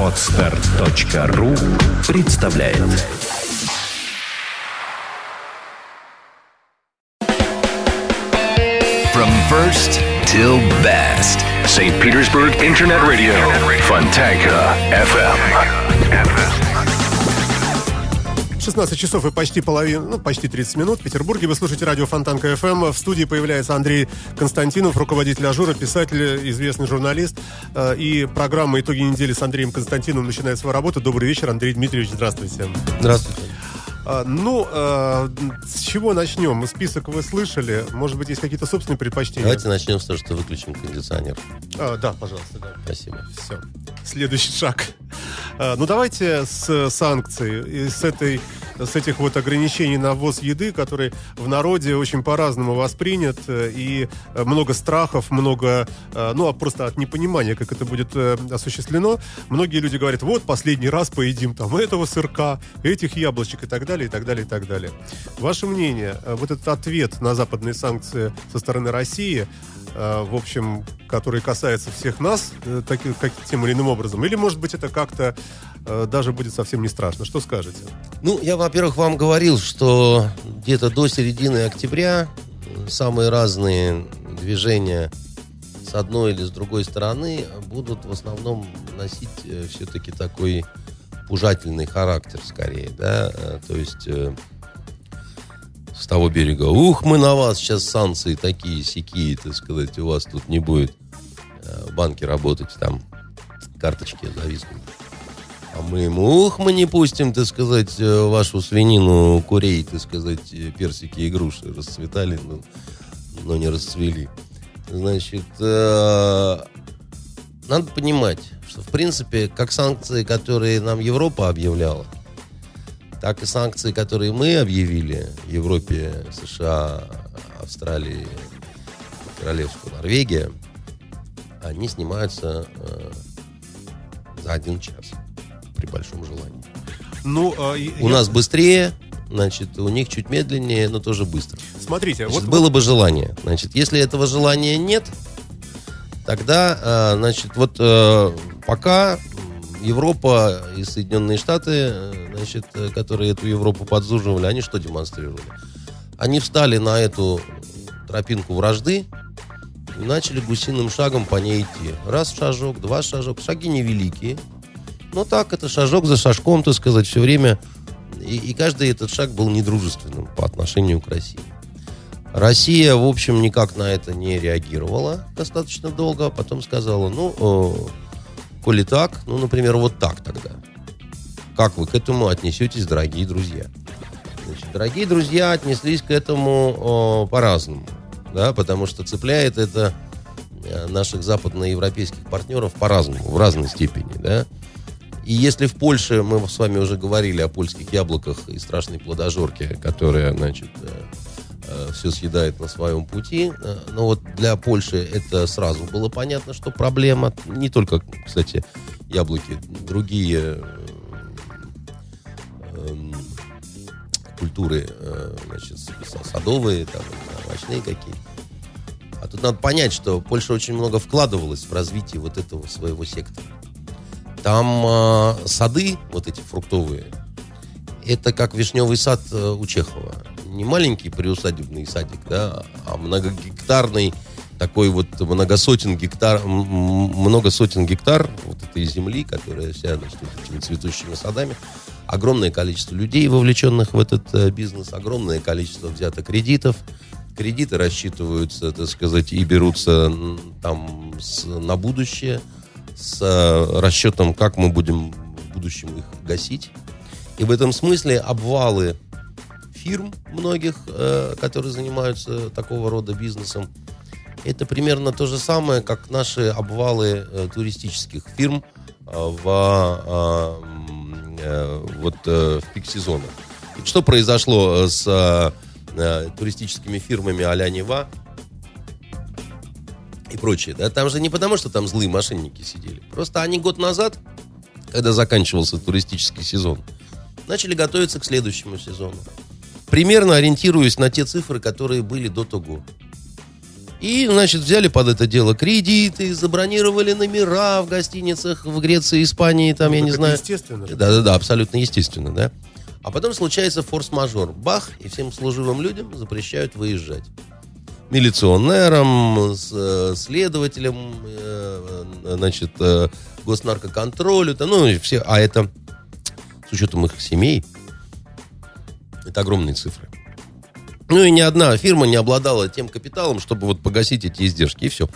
Отстар.ру представляет From first till best. St. Petersburg Internet Radio. Fontanka FM. 16 часов и почти половина, ну, почти 30 минут. В Петербурге вы слушаете радио Фонтанка ФМ. В студии появляется Андрей Константинов, руководитель АЖУРа, писатель, известный журналист. Э, И программа «Итоги недели» с Андреем Константиновым начинает свою работу. Добрый вечер, Андрей Дмитриевич, здравствуйте. Здравствуйте. А, Ну, э, с чего начнем? Список вы слышали. Может быть, есть какие-то собственные предпочтения? Давайте начнем с того, что выключим кондиционер. А, да, пожалуйста, да. Спасибо. Все. Следующий шаг. А, Ну, давайте с санкций с, этой, с этих вот ограничений на ввоз еды, которые в народе очень по-разному воспринят, э, и э, много страхов, много, э, ну, а просто от непонимания, как это будет э, осуществлено. Многие люди говорят, вот, последний раз поедим там этого сырка, этих яблочек и так далее, и так далее, и так далее. Ваше мнение, э, вот этот ответ на западные санкции со стороны России, э, в общем, который касается всех нас, э, таки- как, тем или иным образом, или, может быть, это как-то э, даже будет совсем не страшно. Что скажете? Ну, я, во-первых, вам говорил, что где-то до середины октября э, самые разные движения с одной или с другой стороны будут в основном носить э, все-таки такой пужательный характер скорее, да, Э, то есть э, с того берега, ух, мы на вас сейчас санкции такие, сякие, так сказать, у вас тут не будет э, в банке работать, там карточки зависнут. А мы ему, ух, мы не пустим, так сказать, э, вашу свинину, курей, так сказать, э, персики и груши расцветали, но, но не расцвели. Значит, э, надо понимать, что, в принципе, как санкции, которые нам Европа объявляла, так и санкции, которые мы объявили Европе, США, Австралии, Королевству Норвегия, они снимаются э, за один час при большом желании. Ну, э, и- У я- нас быстрее, значит, у них чуть медленнее, но тоже быстро. Смотрите, Значит, вот, было бы желание. Значит, если этого желания нет, тогда, э, значит, вот э, пока Европа и Соединенные Штаты, э, значит, э, которые эту Европу подзуживали, они что демонстрировали? Они встали на эту тропинку вражды и начали гусиным шагом по ней идти. Раз шажок, два шажок. Шаги невеликие. Но так, это шажок за шажком, так сказать, все время. И, и каждый этот шаг был недружественным по отношению к России. Россия, в общем, никак на это не реагировала достаточно долго, а потом сказала, ну, э, коли так, ну, например, вот так тогда. Как вы к этому отнесетесь, дорогие друзья? Значит, дорогие друзья отнеслись к этому э, по-разному, да, потому что цепляет это э, наших западноевропейских партнеров по-разному, в разной степени, да. И если в Польше, мы с вами уже говорили о польских яблоках и страшной плодожорке, которая, значит, все съедает на своем пути. э, Но вот для Польши это сразу было понятно, что проблема. Не только, кстати, яблоки, другие э, эм, культуры, э, значит, садовые, там, овощные какие. А тут надо понять, что Польша очень много вкладывалась в развитие вот этого своего сектора. Там э, сады, вот эти фруктовые, это как вишневый сад э, у Чехова. Не маленький приусадебный садик, да, а многогектарный такой вот многосотен гектар, много сотен гектар вот этой земли, которая вся значит, этими цветущими садами. Огромное количество людей, вовлеченных в этот э, бизнес, огромное количество взято кредитов. Кредиты рассчитываются, так сказать, и берутся там с- на будущее с э, расчетом, как мы будем в будущем их гасить. И в этом смысле обвалы фирм многих, э, которые занимаются такого рода бизнесом, это примерно то же самое, как наши обвалы э, туристических фирм э, в, вот, в пик сезона. Что произошло с туристическими фирмами а-ля Нева и прочее? Да? Там же не потому, что там злые мошенники сидели. Просто они год назад, когда заканчивался туристический сезон, начали готовиться к следующему сезону. Примерно ориентируясь на те цифры, которые были до того. И, значит, взяли под это дело кредиты, забронировали номера в гостиницах в Греции, Испании, там, я Ну, не так знаю. естественно. Да-да-да, абсолютно естественно, да. А потом случается форс-мажор. Бах, и всем служивым людям запрещают выезжать. Милиционерам, э, следователям, э, значит, э, госнаркоконтролю, ну, все, а это с учетом их семей, это огромные цифры. Ну и ни одна фирма не обладала тем капиталом, чтобы вот погасить эти издержки, и все.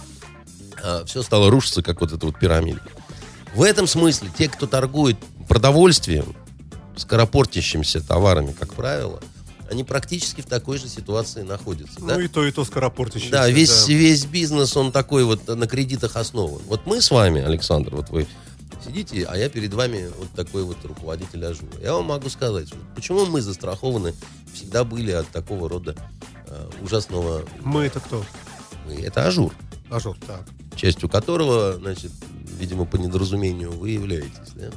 все стало рушиться, как вот эта вот пирамида. В этом смысле те, кто торгует продовольствием, скоропортящимися товарами, как правило, они практически в такой же ситуации находятся. Ну да? и то, и то скоропортящееся. Да, весь, весь бизнес, он такой вот на кредитах основан. Вот мы с вами, Александр, вот вы сидите, а я перед вами вот такой вот руководитель Ажура. Я вам могу сказать, почему мы застрахованы всегда были от такого рода э, ужасного... Мы это кто? Мы, это Ажур, Ажур, так. частью которого, значит, видимо, по недоразумению вы являетесь, да?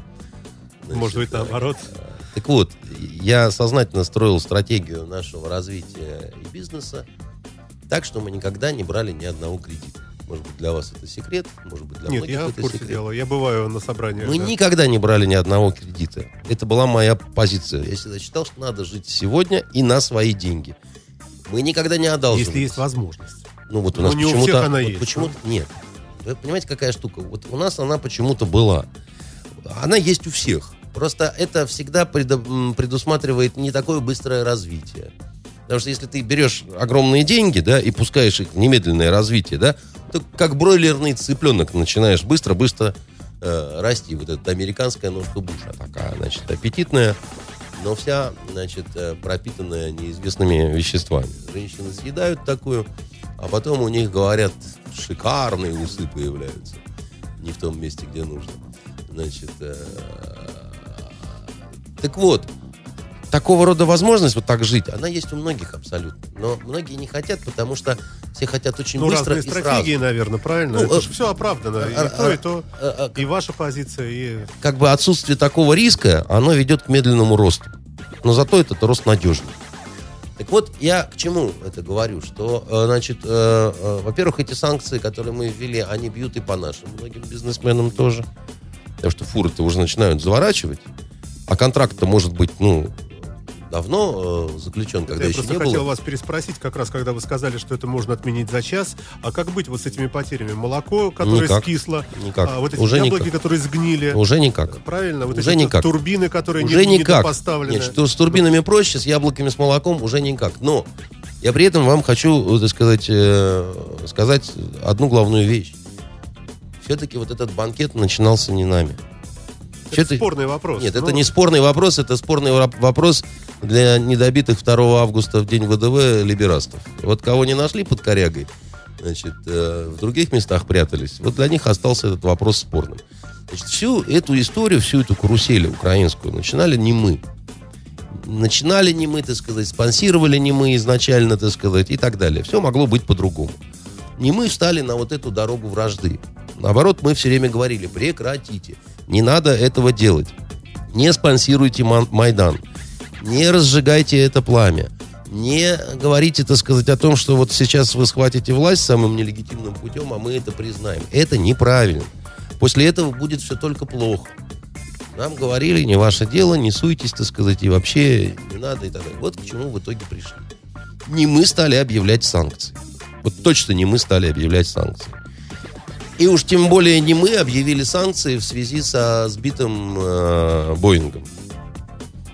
Значит, Может быть, э, наоборот. Так вот, я сознательно строил стратегию нашего развития и бизнеса так, что мы никогда не брали ни одного кредита. Может быть, для вас это секрет, может быть, для Нет, многих я в это курсе секрет. дела. Я бываю на собраниях. Мы да. никогда не брали ни одного кредита. Это была моя позиция. Я всегда считал, что надо жить сегодня и на свои деньги. Мы никогда не одалживались. Если есть возможность. Ну вот у Но нас почему-то... она вот есть, Почему-то нет. Вы понимаете, какая штука? Вот у нас она почему-то была. Она есть у всех. Просто это всегда предусматривает не такое быстрое развитие. Потому что если ты берешь огромные деньги, да, и пускаешь их в немедленное развитие, да, то как бройлерный цыпленок начинаешь быстро-быстро э, расти. Вот эта американская ножка Буша такая, значит, аппетитная, но вся, значит, э, пропитанная неизвестными веществами. Женщины съедают такую, а потом у них, говорят, шикарные усы появляются. Не в том месте, где нужно. Значит, э, так вот, такого рода возможность вот так жить, она есть у многих абсолютно. Но многие не хотят, потому что все хотят очень Ну, быстро разные и стратегии, сразу. наверное, правильно? Ну, это э, же все оправдано. И а- то, и а- то. А, а, И ваша позиция, и... как бы отсутствие такого риска, оно ведет к медленному росту. Но зато этот рост надежный. Так вот, я к чему это говорю? Что, э, значит, э, э, во-первых, эти санкции, которые мы ввели, они бьют и по нашим многим бизнесменам тоже. Потому что фуры-то уже начинают заворачивать. А контракт-то может быть, ну, давно э, заключен, когда я еще просто не хотел было. вас переспросить, как раз когда вы сказали, что это можно отменить за час. А как быть вот с этими потерями? Молоко, которое Никак. скисло, Никак. а вот эти Уже яблоки, никак. которые сгнили. Уже никак. Правильно? Вот Уже эти никак. турбины, которые Уже не, никак. поставлены. Нет, что с турбинами проще, с яблоками, с молоком уже никак. Но я при этом вам хочу, э, так сказать, э, сказать одну главную вещь. Все-таки вот этот банкет начинался не нами. Это Всё-таки- спорный вопрос. Нет, Ну, это не спорный вопрос, это спорный вопрос для недобитых 2 августа в день ВДВ либерастов. Вот кого не нашли под корягой, значит, э, в других местах прятались, вот для них остался этот вопрос спорным. Значит, всю эту историю, всю эту карусель украинскую начинали не мы. Начинали не мы, так сказать, спонсировали не мы изначально, так сказать, и так далее. Все могло быть по-другому. Не мы встали на вот эту дорогу вражды. Наоборот, мы все время говорили, прекратите. Не надо этого делать. Не спонсируйте Майдан. Не разжигайте это пламя. Не говорите, так сказать, о том, что вот сейчас вы схватите власть самым нелегитимным путем, а мы это признаем. Это неправильно. После этого будет все только плохо. Нам говорили, не ваше дело, не суйтесь, так сказать, и вообще не надо и так далее. Вот к чему в итоге пришли. Не мы стали объявлять санкции. Вот точно не мы стали объявлять санкции. И уж тем более не мы объявили санкции в связи со сбитым э, Боингом.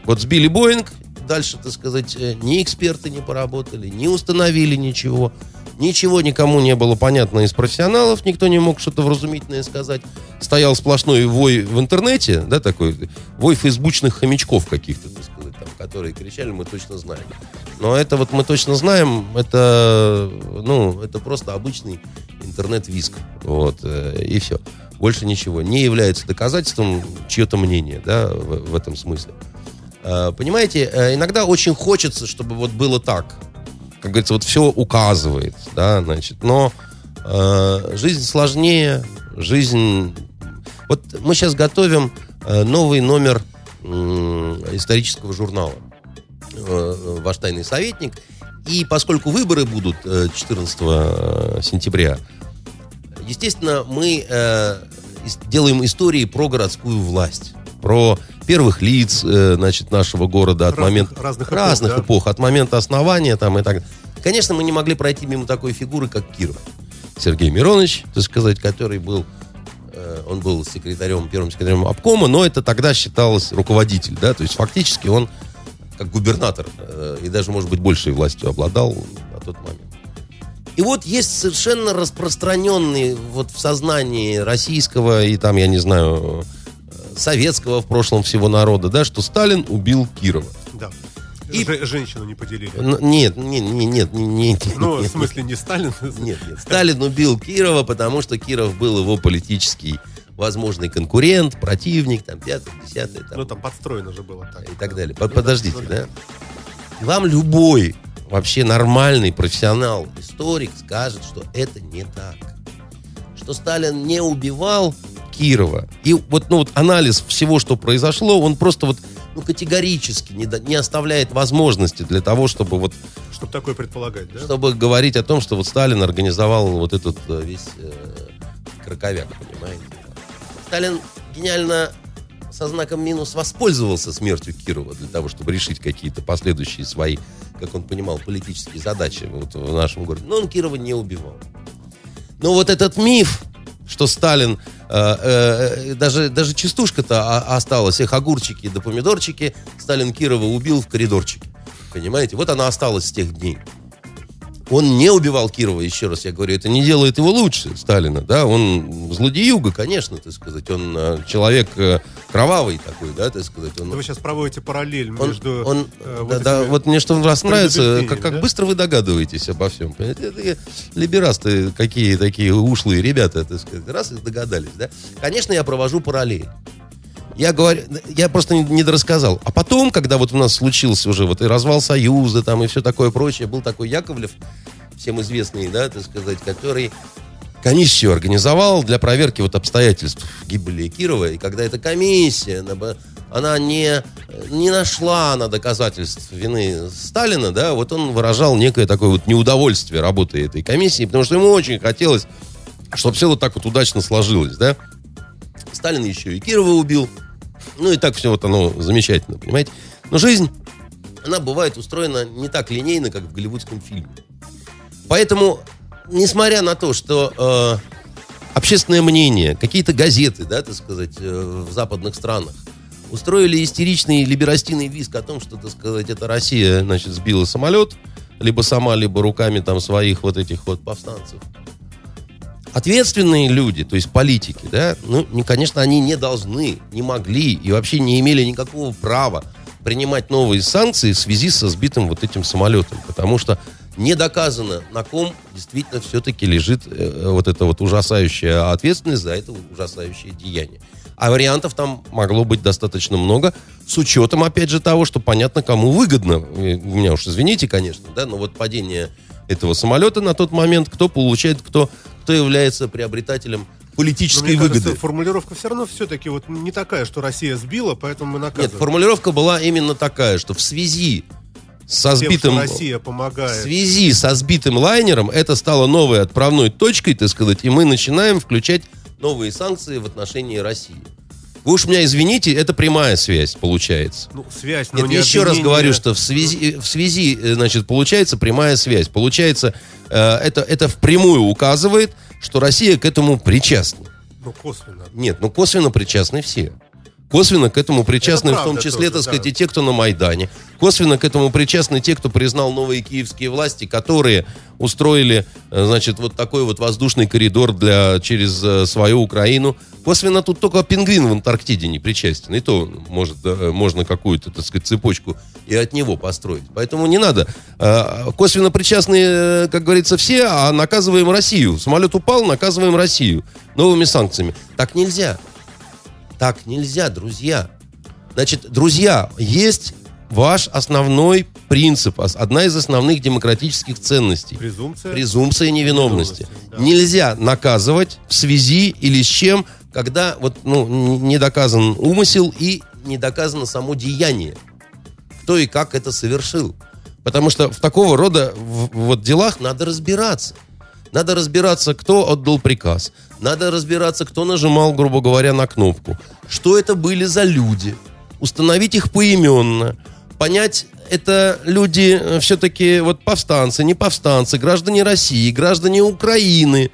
Вот сбили Боинг, дальше, так сказать, э, ни эксперты не поработали, не установили ничего. Ничего никому не было понятно из профессионалов, никто не мог что-то вразумительное сказать. Стоял сплошной вой в интернете, да, такой, вой фейсбучных хомячков каких-то, так сказать, там, которые кричали, мы точно знаем. Но это вот мы точно знаем, это, ну, это просто обычный интернет-виск, вот, э, и все. Больше ничего. Не является доказательством чье-то мнение, да, в, в этом смысле. Э, Понимаете, э, иногда очень хочется, чтобы вот было так. Как говорится, вот все указывает, да, значит, но э, жизнь сложнее, жизнь... Вот мы сейчас готовим новый номер исторического журнала «Ваш тайный советник», И поскольку выборы будут э, 14 э, сентября, естественно, мы э, делаем истории про городскую власть, про первых лиц, э, значит, нашего города от Разных- момента разных эпох, разных да? эпох, от момента основания там и так. Конечно, мы не могли пройти мимо такой фигуры, как Киров. Сергей Миронович, так сказать, который был, э, он был секретарем, первым секретарем обкома, но это тогда считалось руководитель, да, то есть фактически он как губернатор э, и даже, может быть, большей властью обладал на тот момент. И вот есть совершенно распространенный вот в сознании российского и там, я не знаю, э, советского в прошлом всего народа, да, что Сталин убил Кирова. Да. И- Же- женщину не поделили. Нет, не- не- нет, не- не- Ну, в нет, смысле, не Сталин. нет, нет. Сталин убил Кирова, потому что Киров был его политический возможный конкурент, противник, там, пятый, десятый, там, Ну, там подстроено же было так. и так далее. Под- Подождите, да? Вам любой вообще нормальный профессионал, историк скажет, что это не так. Что Сталин не убивал Кирова. И вот, ну, вот анализ всего, что произошло, он просто вот ну, категорически не, да- не оставляет возможности для того, чтобы вот Чтобы такое предполагать, да? чтобы говорить о том, что вот Сталин организовал вот этот э, весь э, краковяк, понимаете? Сталин гениально со знаком минус воспользовался смертью Кирова для того, чтобы решить какие-то последующие свои, как он понимал, политические задачи вот в нашем городе. Но он Кирова не убивал. Но вот этот миф, что Сталин, э, э, даже, даже частушка-то осталась, их огурчики да помидорчики, Сталин Кирова убил в коридорчике. Понимаете? Вот она осталась с тех дней. Он не убивал Кирова, еще раз я говорю, это не делает его лучше, Сталина, да, он злодеюга, конечно, так сказать, он э, человек э, кровавый такой, да, так сказать, он, Да Вы сейчас проводите параллель он, между... он- э, да, вот да, этими- вот мне что раз нравится, предубеждениями, как, как да? быстро вы догадываетесь обо всем. Понимаете? Это либерасты какие такие ушлые ребята, так сказать, раз и догадались, да. Конечно, я провожу параллель. Я говорю, я просто не, дорассказал. А потом, когда вот у нас случился уже вот и развал Союза, там и все такое прочее, был такой Яковлев, всем известный, да, так сказать, который комиссию организовал для проверки вот обстоятельств гибели Кирова. И когда эта комиссия, она, не, не нашла она доказательств вины Сталина, да, вот он выражал некое такое вот неудовольствие работы этой комиссии, потому что ему очень хотелось, чтобы все вот так вот удачно сложилось, да. Сталин еще и Кирова убил. Ну и так все вот оно замечательно, понимаете. Но жизнь, она бывает устроена не так линейно, как в голливудском фильме. Поэтому, несмотря на то, что э, общественное мнение, какие-то газеты, да, так сказать, э, в западных странах устроили истеричный либерастийный виск о том, что, так сказать, это Россия, значит, сбила самолет, либо сама, либо руками там своих вот этих вот повстанцев. Ответственные люди, то есть политики, да, ну, не- конечно, они не должны, не могли и вообще не имели никакого права принимать новые санкции в связи со сбитым вот этим самолетом, потому что не доказано, на ком действительно все-таки лежит э, вот эта вот ужасающая ответственность за это ужасающее деяние. А вариантов там могло быть достаточно много, с учетом, опять же, того, что понятно, кому выгодно. Э, Вы меня уж извините, конечно, да, но вот падение этого самолета на тот момент, кто получает, кто, кто является приобретателем Но политической мне кажется, выгоды. формулировка все равно все-таки вот не такая, что Россия сбила, поэтому мы Нет, наказываем. формулировка была именно такая, что в связи со Тем, сбитым... Россия В помогает. связи со сбитым лайнером это стало новой отправной точкой, так сказать, и мы начинаем включать новые санкции в отношении России. Вы уж меня извините, это прямая связь получается. Ну, связь, но Нет, не еще раз говорю, что в связи, в связи, э, значит, получается прямая связь. Получается, э, это, это впрямую указывает, что Россия к этому причастна. Ну, косвенно. Нет, ну косвенно причастны все. Косвенно к этому причастны Это в том числе, тоже, так сказать, да. и те, кто на Майдане. Косвенно к этому причастны те, кто признал новые киевские власти, которые устроили, э, значит, вот такой вот воздушный коридор для, через э, свою Украину. Косвенно тут только пингвин в Антарктиде не причастен. И то может, э, можно какую-то, так сказать, цепочку и от него построить. Поэтому не надо. Э, Косвенно причастны, э, как говорится, все, а наказываем Россию. Самолет упал, наказываем Россию новыми санкциями. Так нельзя. Так нельзя, друзья. Значит, друзья, есть ваш основной принцип, одна из основных демократических ценностей. Презумпция. Презумпция невиновности. Невиновности, да. Нельзя наказывать в связи или с чем, когда вот, ну, не доказан умысел и не доказано само деяние. Кто и как это совершил. Потому что в такого рода в- вот делах надо разбираться. Надо разбираться, кто отдал приказ. Надо разбираться, кто нажимал, грубо говоря, на кнопку. Что это были за люди. Установить их поименно. Понять, это люди все-таки вот повстанцы, не повстанцы, граждане России, граждане Украины,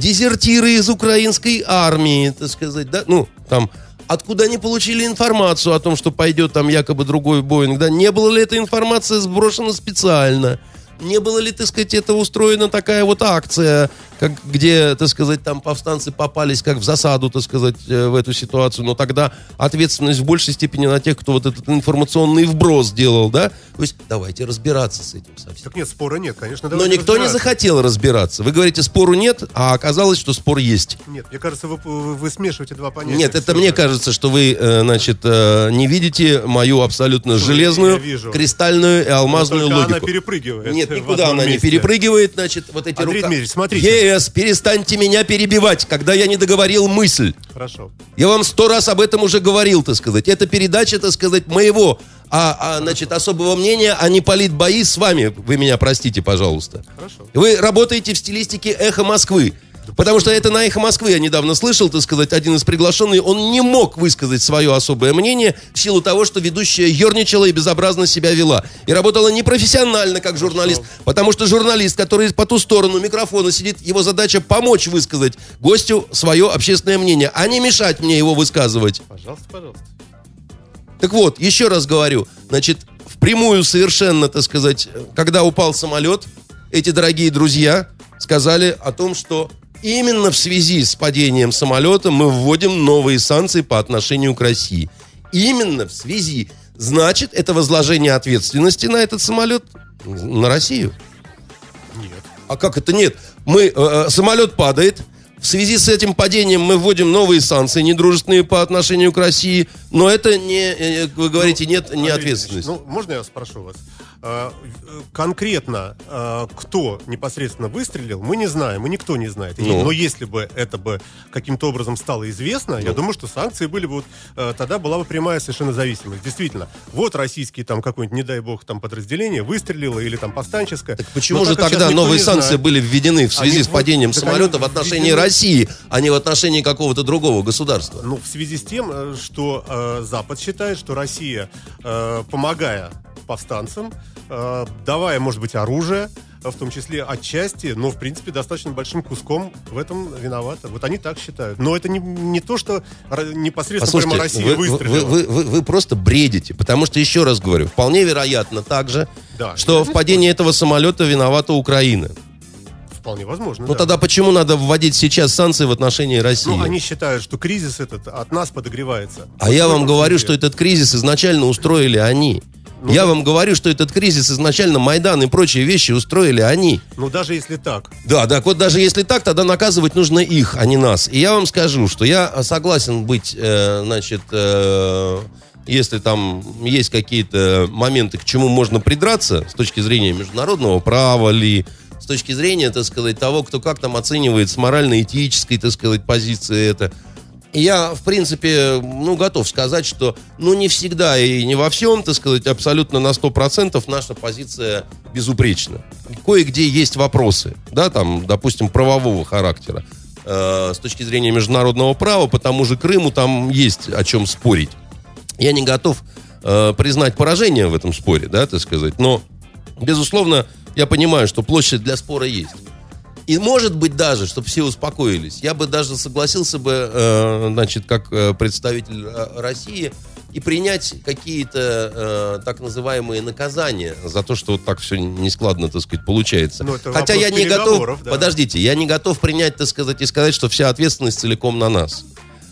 дезертиры из украинской армии, так сказать, да, ну, там, откуда они получили информацию о том, что пойдет там якобы другой Боинг, да, не было ли эта информация сброшена специально, не было ли, так сказать, это устроена такая вот акция, как, где, так сказать, там повстанцы попались как в засаду, так сказать, э, в эту ситуацию, но тогда ответственность в большей степени на тех, кто вот этот информационный вброс делал, да? То есть давайте разбираться с этим совсем. Так нет, спора нет, конечно. Но никто не захотел разбираться. Вы говорите, спору нет, а оказалось, что спор есть. Нет, мне кажется, вы, вы- вы смешиваете два понятия. Нет, это мне же. кажется, что вы, э, значит, э, не видите мою абсолютно Что железную, кристальную и алмазную логику. она перепрыгивает. Нет, никуда она не месте. перепрыгивает, значит, вот эти Андрей рука- Дмитриевич, смотрите. ЕС, перестаньте меня перебивать, когда я не договорил мысль. Хорошо. Я вам сто раз об этом уже говорил, так сказать. Это передача, так сказать, моего, а, а, значит, особого мнения, а не политбои с вами. Вы меня простите, пожалуйста. Хорошо. Вы работаете в стилистике «Эхо Москвы». Потому что это на «Эхо Москвы» я недавно слышал, так сказать, один из приглашенных, он не мог высказать свое особое мнение в силу того, что ведущая ерничала и безобразно себя вела. И работала непрофессионально, как журналист. Потому что журналист, который по ту сторону микрофона сидит, его задача помочь высказать гостю свое общественное мнение, а не мешать мне его высказывать. Пожалуйста, пожалуйста. Так вот, еще раз говорю, значит, впрямую совершенно, так сказать, когда упал самолет, эти дорогие друзья сказали о том, что именно в связи с падением самолета мы вводим новые санкции по отношению к России. Именно в связи. Значит, это возложение ответственности на этот самолет на Россию. Нет. А как это нет? Мы, э, э, самолет падает, в связи с этим падением мы вводим новые санкции, недружественные по отношению к России, но это не, э, вы говорите, нет, не ответственность. Ну, можно я спрошу вас? Э, конкретно, а, кто непосредственно выстрелил, мы не знаем, и никто не знает. Ну. Но если бы это бы каким-то образом стало известно, Ну. я думаю, что санкции были бы вот, э, тогда была бы прямая совершенно зависимость. Действительно, вот российский там какой-нибудь, не дай бог, там подразделение выстрелило или там повстанческое. Так почему Но же тогда новые санкции знает. были введены в связи Они с падением так самолета в отношении введены- России, а не в отношении какого-то другого государства? Ну, в связи с тем, э, что э, Запад считает, что Россия, э, помогая повстанцам, э, давая, может быть, оружие, в том числе отчасти, но, в принципе, достаточно большим куском в этом виновата. Вот они так считают. Но это не, не то, что непосредственно прямо Россия вы, вы- выстрелила. вы- вы- вы просто бредите, потому что, еще раз говорю, вполне вероятно также, Да, что в падении этого самолета виновата Украина. Вполне возможно, Ну да. тогда почему надо вводить сейчас санкции в отношении России? Ну, они считают, что кризис этот от нас подогревается. А Вот я вам говорю, что этот кризис изначально устроили они. Ну я да. вам говорю, что этот кризис изначально Майдан и прочие вещи устроили они. Ну, даже если так. Да, так вот даже если так, тогда наказывать нужно их, а не нас. И я вам скажу, что я согласен быть, э, значит, э, если там есть какие-то моменты, к чему можно придраться с точки зрения международного права ли, с точки зрения, так сказать, того, кто как там оценивает с морально-этической, так сказать, позиции это. Я, в принципе, ну, готов сказать, что, ну, не всегда и не во всем, так сказать, абсолютно на 100% наша позиция безупречна. Кое-где есть вопросы, да, там, допустим, правового характера. Э, с точки зрения международного права, по тому же Крыму там есть о чем спорить. Я не готов э, признать поражение в этом споре, да, так сказать, но, безусловно, я понимаю, что площадь для спора есть. И может быть даже, чтобы все успокоились, я бы даже согласился бы, э, значит, как э, представитель э, России, и принять какие-то э, так называемые наказания за то, что вот так все нескладно, так сказать, получается. Ну, Хотя я не готов, да. подождите, я не готов принять, так сказать, и сказать, что вся ответственность целиком на нас.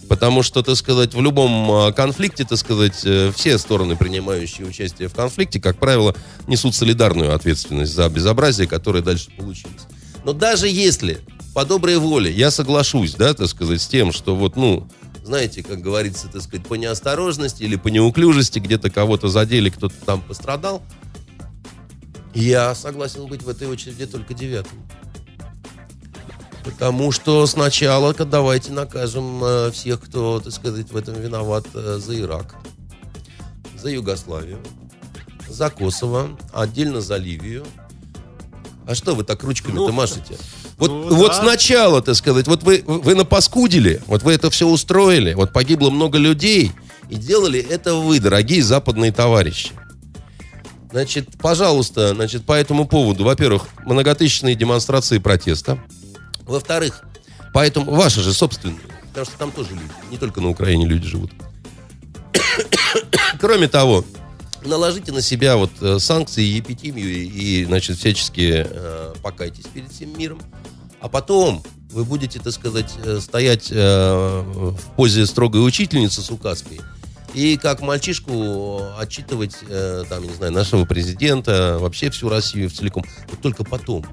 Потому что, так сказать, в любом а, конфликте, так сказать, э, все стороны, принимающие участие в конфликте, как правило, несут солидарную ответственность за безобразие, которое дальше получилось. Но даже если по доброй воле я соглашусь, да, так сказать, с тем, что вот, ну, знаете, как говорится, так сказать, по неосторожности или по неуклюжести где-то кого-то задели, кто-то там пострадал, я согласен быть в этой очереди только девятым. Потому что сначала давайте накажем э, всех, кто, так сказать, в этом виноват э, за Ирак, за Югославию, за Косово, отдельно за Ливию. А что вы так ручками-то Ну, машете? Вот, ну вот да. сначала, так сказать, вот вы, вы напаскудили, вот вы это все устроили, вот погибло много людей, и делали это вы, дорогие западные товарищи. Значит, пожалуйста, значит, по этому поводу, во-первых, многотысячные демонстрации протеста. Во-вторых, поэтому ваши же собственные, потому что там тоже люди, не только на Украине люди живут. Кроме того, наложите на себя вот э, санкции, и, и, значит, всячески э, покайтесь перед всем миром. А потом вы будете, так сказать, э, стоять э, в позе строгой учительницы с указкой и как мальчишку отчитывать, э, там, не знаю, нашего президента, вообще всю Россию в целиком. Вот только потом.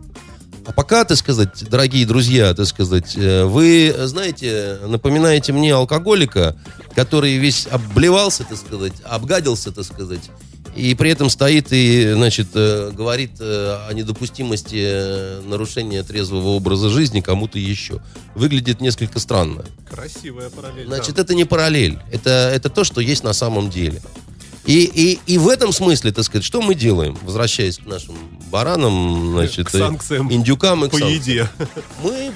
А пока, так сказать, дорогие друзья, так сказать, э, вы, знаете, напоминаете мне алкоголика, который весь обблевался, так сказать, обгадился, так сказать, и при этом стоит и, значит, э, говорит э, о недопустимости э, нарушения трезвого образа жизни кому-то еще. Выглядит несколько странно. Красивая параллель. Значит, да. это не параллель. Это, это то, что есть на самом деле. И, и, и в этом смысле, так сказать, что мы делаем, возвращаясь к нашим баранам, значит, К санкциям индюкам и по санкциям? еде. Мы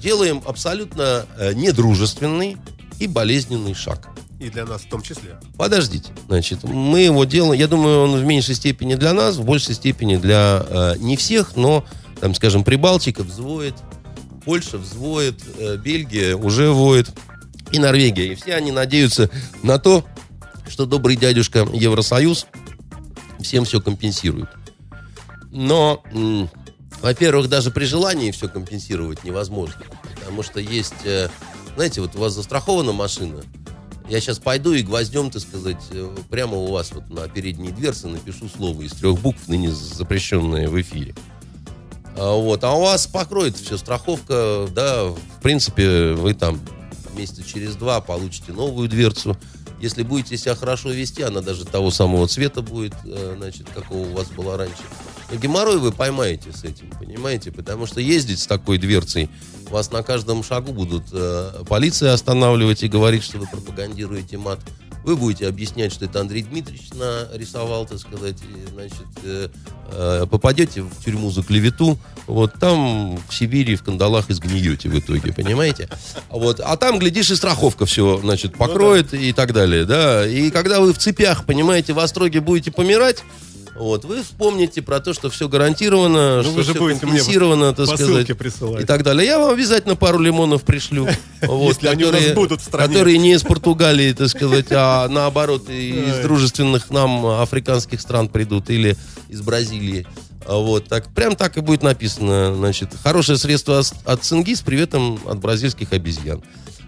делаем абсолютно недружественный и болезненный шаг. И для нас в том числе. Подождите, значит, мы его делаем, я думаю, он в меньшей степени для нас, в большей степени для э, не всех, но, там, скажем, Прибалтика взвоет, Польша взвоет, э, Бельгия уже воет, и Норвегия. И все они надеются на то, что добрый дядюшка Евросоюз всем все компенсирует. Но, во-первых, даже при желании все компенсировать невозможно. Потому что есть, э, знаете, вот у вас застрахована машина, я сейчас пойду и гвоздем, так сказать, э, прямо у вас вот на передней дверце напишу слово из трех букв, ныне запрещенное в эфире. А, Вот, а у вас покроет все страховка, да, в принципе, вы там месяца через два получите новую дверцу. Если будете себя хорошо вести, она даже того самого цвета будет, э, значит, какого у вас была раньше. Геморрой вы поймаете с этим, понимаете? Потому что ездить с такой дверцей, вас на каждом шагу будут э, полиция останавливать и говорить, что вы пропагандируете мат. Вы будете объяснять, что это Андрей Дмитриевич нарисовал, так сказать, и, значит, э, э, попадете в тюрьму за клевету, вот там в Сибири в кандалах изгниете в итоге, понимаете? Вот, а там, глядишь, и страховка все, значит, покроет и так далее, да. И когда вы в цепях, понимаете, в Остроге будете помирать, вот, вы вспомните про то, что все гарантировано, Ну, что вы же все будете мне компенсировано, так посылки сказать, присылать. и так далее. Я вам обязательно пару лимонов пришлю. Вот, Если они у нас будут в стране. Которые не из Португалии, так сказать, а наоборот из дружественных нам африканских стран придут или из Бразилии. А Вот, так, прям так и будет написано, значит, хорошее средство от, от цинги с приветом от бразильских обезьян.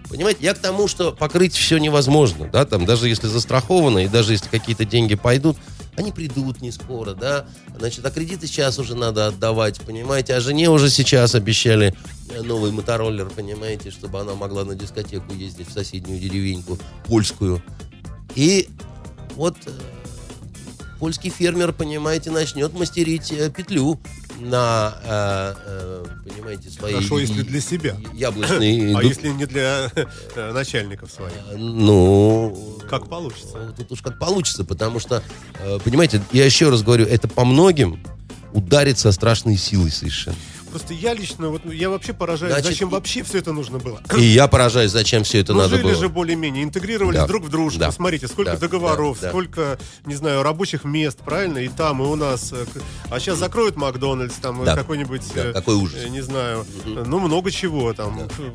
Понимаете, я к тому, что покрыть все невозможно, да, там, даже если застраховано, и даже если какие-то деньги пойдут, они придут не скоро, да, значит, а кредиты сейчас уже надо отдавать, понимаете, а жене уже сейчас обещали э, новый мотороллер, понимаете, чтобы она могла на дискотеку ездить в соседнюю деревеньку, польскую. И вот э, польский фермер, понимаете, начнет мастерить э, петлю на, э, э, понимаете, свои... Хорошо, если для себя. Яблочные... А если не для э, начальников своих? Ну... Как получится. Тут уж как получится, потому что, понимаете, я еще раз говорю, это по многим ударит со страшной силой совершенно. Просто я лично, вот ну, я вообще поражаюсь, Значит, зачем и- вообще все это нужно было. И я поражаюсь, зачем все это ну, надо жили было. же более-менее, интегрировались Да. друг в дружку. Да. Смотрите, сколько Да. договоров, Да. Да. сколько, не знаю, рабочих мест, правильно? И там, и у нас. э, А сейчас закроют Макдональдс, там, Да. какой-нибудь, Да, э, какой ужас. э, не знаю, э, ну, много чего там. э,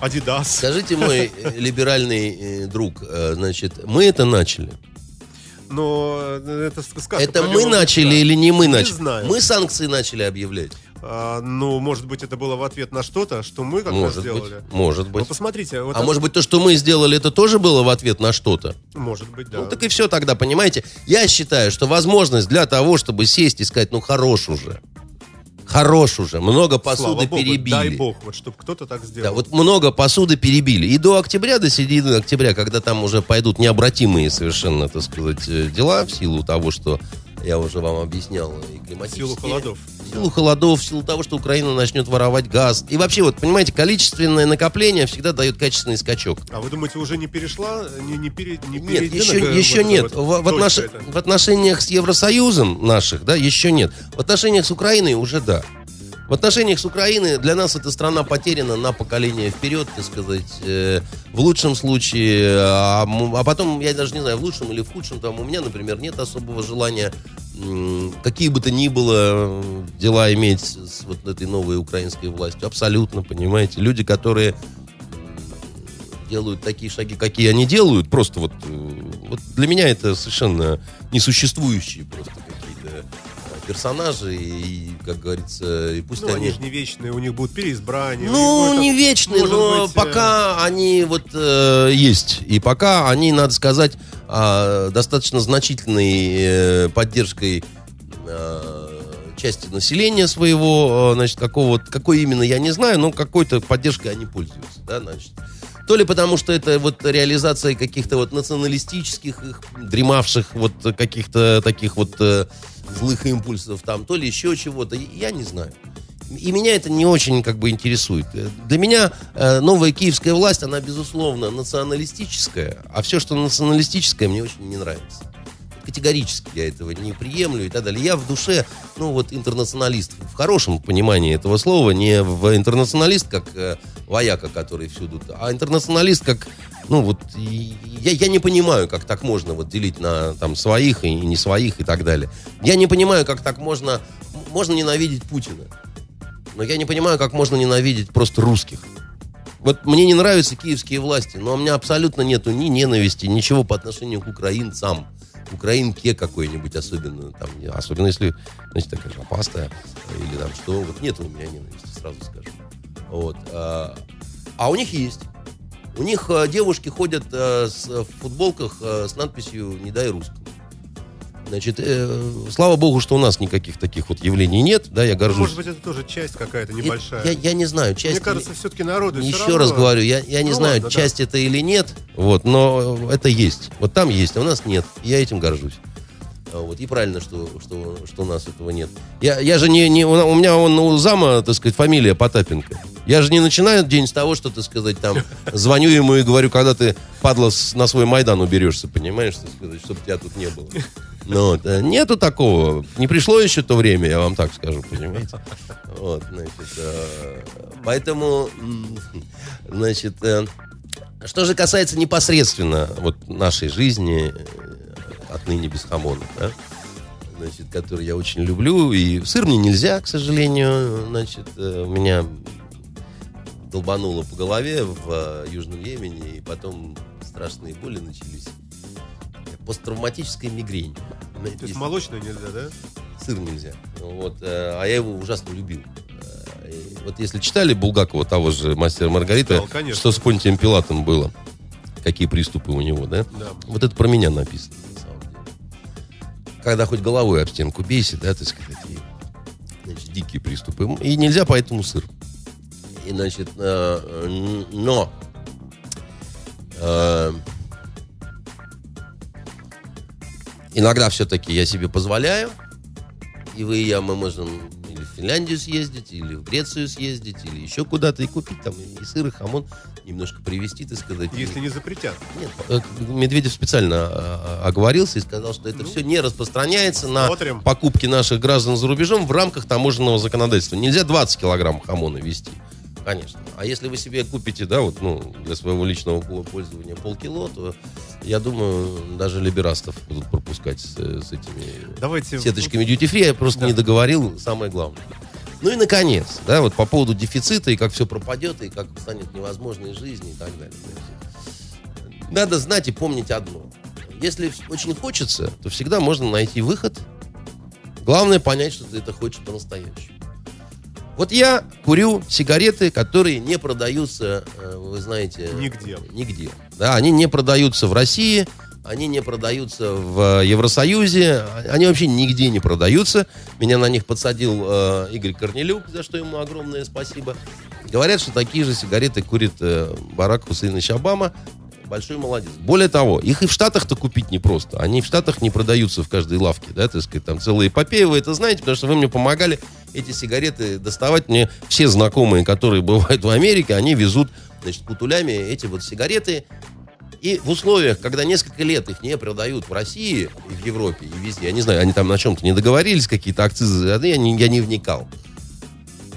Адидас. Скажите, мой либеральный друг, значит, мы это начали. Но это сказка это мы начали Бычка. или не мы Не начали? знаю. Мы санкции начали объявлять. А, ну, может быть, это было в ответ на что-то, что мы как раз Может быть. сделали. Может Ну, быть. посмотрите. Вот А это- может быть, то, что мы сделали, это тоже было в ответ на что-то? Может быть, да. Ну, так и все тогда, понимаете? Я считаю, что возможность для того, чтобы сесть и сказать, ну, хорош уже. Хорош уже. Много Слава посуды богу, перебили. Дай бог, вот чтобы кто-то так сделал. Да, вот много посуды перебили. И до октября, до середины октября, когда там уже пойдут необратимые совершенно, так сказать, э, дела в силу того, что Я уже вам объяснял и климатические. силу холодов. Силу холодов, в силу того, что Украина начнет воровать газ. И вообще, вот, понимаете, количественное накопление всегда дает качественный скачок. А вы думаете, уже не перешла, не, не, пере, не Нет, еще, к- еще вот нет. эта В, вот в отнош- в отношениях с Евросоюзом наших, да, еще нет. В отношениях с Украиной уже да. В отношениях с Украиной для нас эта страна потеряна на поколение вперед, так сказать. э, в лучшем случае, а, а потом, я даже не знаю, в лучшем или в худшем, там у меня, например, нет особого желания м, какие бы то ни было э, дела иметь с вот этой новой украинской властью. Абсолютно, понимаете. Люди, которые делают такие шаги, какие они делают, просто вот, э, вот для меня это совершенно несуществующие просто э, персонажи, и, как говорится, и пусть Ну, они они... же не вечные, у них будут переизбрания. Ну, не вечные, но быть, э, пока они вот э, есть. И пока они, надо сказать, а, достаточно значительной э, поддержкой э, части населения своего, э, значит, какого, какой именно, я не знаю, но какой-то поддержкой они пользуются, да, значит. То ли потому, что это вот реализация каких-то вот националистических, их дремавших вот каких-то таких вот э, злых импульсов там, то ли еще чего-то, я не знаю. И меня это не очень как бы интересует. Для меня э, новая киевская власть, она безусловно националистическая, а все, что националистическое, мне очень не нравится. Категорически я этого не приемлю и так далее. Я в душе, ну вот интернационалист в хорошем понимании этого слова, не в интернационалист как э, вояка, который всюду, а интернационалист как, ну вот я, я не понимаю, как так можно вот делить на там своих и не своих и так далее. Я не понимаю, как так можно, можно ненавидеть Путина. Но я не понимаю, как можно ненавидеть просто русских. Вот мне не нравятся киевские власти, но у меня абсолютно нету ни ненависти, ничего по отношению к украинцам. Украинке какой-нибудь особенно, там, особенно если, значит, такая жопастая или там что, вот нет у меня ненависти, сразу скажу. Вот. А, а у них есть. У них э, девушки ходят э, в футболках э, с надписью «Не дай русскому». Значит, э, слава богу, что у нас никаких таких вот явлений нет, да, я горжусь. может быть, это тоже часть какая-то небольшая. Я, я не знаю, часть... Мне кажется, все-таки народу всё Еще равно- раз говорю, я, я не Ну знаю, ладно, да. часть это или нет, вот, но это есть. Вот там есть, а у нас нет. Я этим горжусь. А Вот, и правильно, что, что, что у нас этого нет. Я, я же не, не... У меня он у зама, так сказать, фамилия Потапенко. Я же не начинаю день с того, что, так сказать, там, звоню ему и говорю, когда ты, падла, на свой Майдан уберешься, понимаешь, так сказать, чтобы тебя тут не было. Ну, э, нету такого. Не пришло еще то время, я вам так скажу, понимаете? Вот, значит, э, поэтому, значит, э, что же касается непосредственно вот нашей жизни, отныне без хамона, да, значит, который я очень люблю, и сыр мне нельзя, к сожалению, значит, меня долбануло по голове в Южном Йемене, и потом страшные боли начались. Посттравматическая мигрень. То есть если- молочное нельзя, да? сыр нельзя. Вот, э, а я его ужасно любил. Э, Вот если читали Булгакова, того же мастера Маргарита, Читал, конечно. что с Понтием Пилатом было, какие приступы у него, да? Да. Вот это про меня написано, на самом деле. Когда хоть головой об стенку бейся, да, так сказать, и, значит, дикие приступы. И нельзя поэтому сыр. И, значит, э, но иногда все-таки я себе позволяю, и вы и я, мы можем или в Финляндию съездить, или в Грецию съездить, или еще куда-то и купить там и сыр, и хамон, немножко привезти, так сказать. Если не запретят. Нет, э, Медведев специально э, оговорился и сказал, что это все не распространяется на Смотрим. покупки наших граждан за рубежом в рамках таможенного законодательства. Нельзя 20 килограмм хамона вести. Конечно. А если вы себе купите, да, вот, ну, для своего личного пол- пользования полкило, то, я думаю, даже либерастов будут пропускать с, с этими Давайте... сеточками duty free. Я просто Да. не договорил самое главное. Ну и наконец, да, вот по поводу дефицита и как все пропадет, и как станет невозможной жизнь и так далее. Надо знать и помнить одно. Если очень хочется, то всегда можно найти выход. Главное понять, что ты это хочешь по-настоящему. Вот я курю сигареты, которые не продаются, э, вы знаете... Нигде. Нигде. Да, они не продаются в России, они не продаются в Евросоюзе, они вообще нигде не продаются. Меня на них подсадил э, Игорь Корнелюк, за что ему огромное спасибо. Говорят, что такие же сигареты курит э, Барак Хусейнович Обама. Большой молодец. Более того, их и в Штатах-то купить непросто. Они в Штатах не продаются в каждой лавке, да, так сказать, там целая эпопея. Вы это знаете, потому что вы мне помогали эти сигареты доставать. Мне все знакомые, которые бывают в Америке, они везут, значит, путулями эти вот сигареты. И в условиях, когда несколько лет их не продают в России и в Европе, и везде, я не знаю, они там на чем-то не договорились, какие-то акцизы, я не, я не вникал.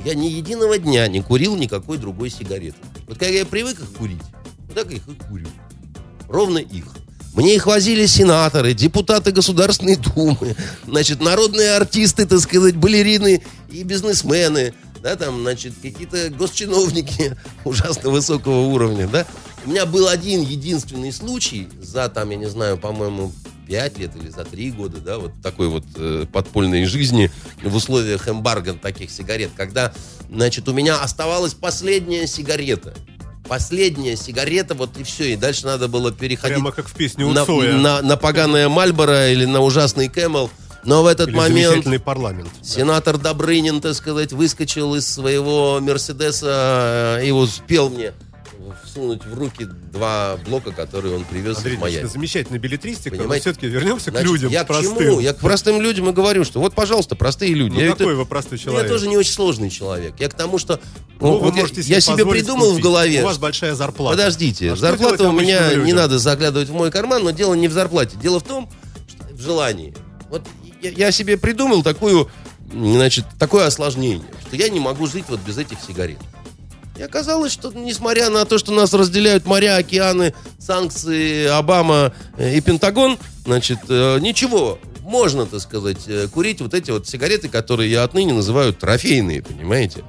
Я ни единого дня не курил никакой другой сигареты. Вот когда я привык их курить, так их и курю. Ровно их. Мне их возили сенаторы, депутаты Государственной Думы, значит, народные артисты, так сказать, балерины и бизнесмены, да, там, значит, какие-то госчиновники ужасно высокого уровня, да. У меня был один единственный случай за, там, я не знаю, по-моему, 5 лет или за 3 года, да, вот такой вот э, подпольной жизни в условиях эмбарго таких сигарет, когда, значит, у меня оставалась последняя сигарета. Последняя сигарета, вот и все, и дальше надо было переходить Прямо как в песне на, на, на поганое Мальборо или на ужасный Кэмел. Но в этот Или момент парламент. сенатор Добрынин, так сказать, выскочил из своего Мерседеса э, и успел мне всунуть в руки два блока, которые он привез Андрей из Майами. замечательная билетристика, но Понимаете? все-таки вернемся к Значит, людям я к простым. чему? Я к простым людям и говорю, что вот, пожалуйста, простые люди. Ну я, какой тут- вы простой человек? я тоже не очень сложный человек. Я к тому, что Ну, ну, вы вот я, можете я себе позволить придумал купить. в голове. У вас большая зарплата. Подождите, А зарплата у меня обычным не людям? надо заглядывать в мой карман, но дело не в зарплате. Дело в том, что в желании. Вот я, я себе придумал такую, значит, такое осложнение, что я не могу жить вот без этих сигарет. И оказалось, что несмотря на то, что нас разделяют моря, океаны, санкции, Обама э, и Пентагон, значит, э, ничего, можно, так сказать, э, курить вот эти вот сигареты, которые я отныне называю трофейные, понимаете?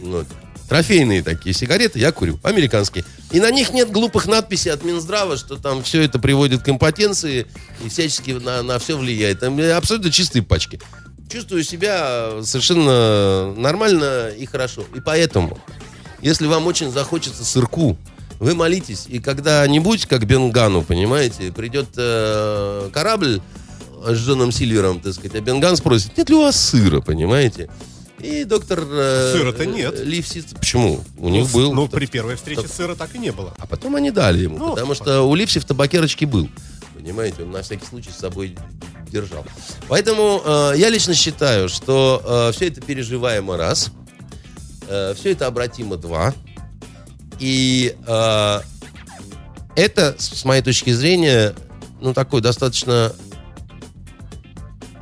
Вот. Трофейные такие сигареты я курю, американские. И на них нет глупых надписей от Минздрава, что там все это приводит к импотенции и всячески на, на все влияет. Там абсолютно чистые пачки. Чувствую себя совершенно нормально и хорошо. И поэтому, если вам очень захочется сырку, вы молитесь, и когда-нибудь, как Бенгану, понимаете, придет э, корабль с Джоном Сильвером, так сказать, а Бенган спросит, нет ли у вас сыра, понимаете? И доктор... э, Сыра-то нет. э, Ливсиц... Почему? У них Ну, был. Ну, при первой встрече сыра так и не было. А потом они дали ему, Ну, потому что у Липси в табакерочке был. Понимаете, он на всякий случай с собой держал. Поэтому э, я лично считаю, что все это переживаемо раз, все это обратимо два. И э, это, с моей точки зрения, ну, такой достаточно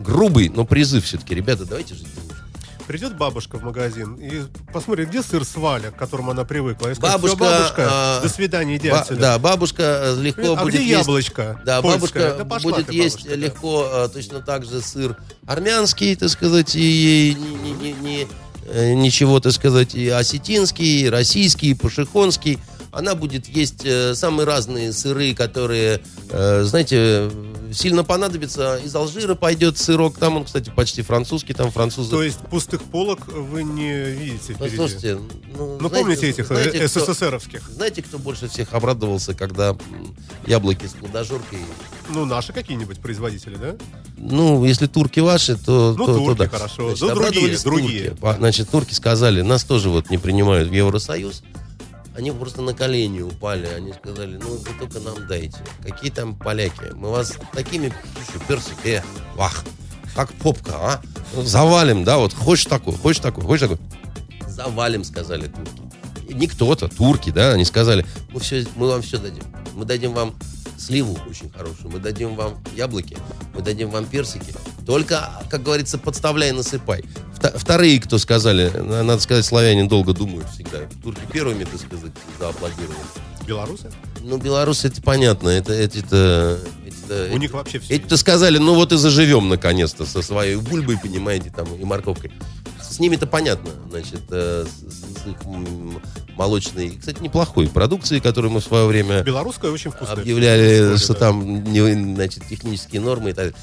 грубый, но призыв все-таки. Ребята, давайте жить. Придет бабушка в магазин и посмотрит, где сыр с Валя, к которому она привыкла. И скажет, Бабушка, «Всё, бабушка, а, до свидания, иди Ба- отсюда. да, бабушка э, легко а будет где есть яблочко? Да, польское? бабушка Да пошла будет ты, есть бабушка, да. легко э, точно так же сыр армянский, так сказать, и ни- ни- ни, э, ничего, так сказать, и осетинский, и российский, и пашихонский. Она будет есть э, самые разные сыры, которые, э, знаете, сильно понадобится. Из Алжира пойдет сырок. Там он, кстати, почти французский, там французы. То есть пустых полок вы не видите впереди? Послушайте, ну, ну, знаете- помните этих знаете, э, кто- СССРовских? знаете, кто больше всех обрадовался, когда яблоки с плодожоркой Ну, наши какие-нибудь производители, да? Ну, если турки ваши, то... Ну, то- то турки, да. хорошо. Значит, Ну, другие, другие. турки. По- Значит, турки сказали, нас тоже вот не принимают в Евросоюз. Они просто на колени упали. Они сказали, ну, вы только нам дайте. Какие там поляки? Мы вас такими слушай, персик, э, вах, как попка, а? Завалим, да, вот хочешь такой, хочешь такой, хочешь такой. Завалим, сказали турки. Не кто-то, турки, да, они сказали, мы, все, мы вам все дадим. Мы дадим вам сливу очень хорошую, мы дадим вам яблоки, мы дадим вам персики. Только, как говорится, подставляй, насыпай. Вторые, кто сказали, на- надо сказать, славяне долго думают всегда. Турки первыми, так сказать, зааплодировали. Белорусы? Ну, белорусы, это понятно, это, эти-то... эти-то- У них вообще все. эти-то сказали, ну вот и заживем наконец-то со своей бульбой, понимаете, там, и морковкой. С ними-то понятно, значит, э, с, их молочной, кстати, неплохой продукцией, которую мы в свое время Белорусская очень вкусная. объявляли, История, что да. там значит, технические нормы и так далее.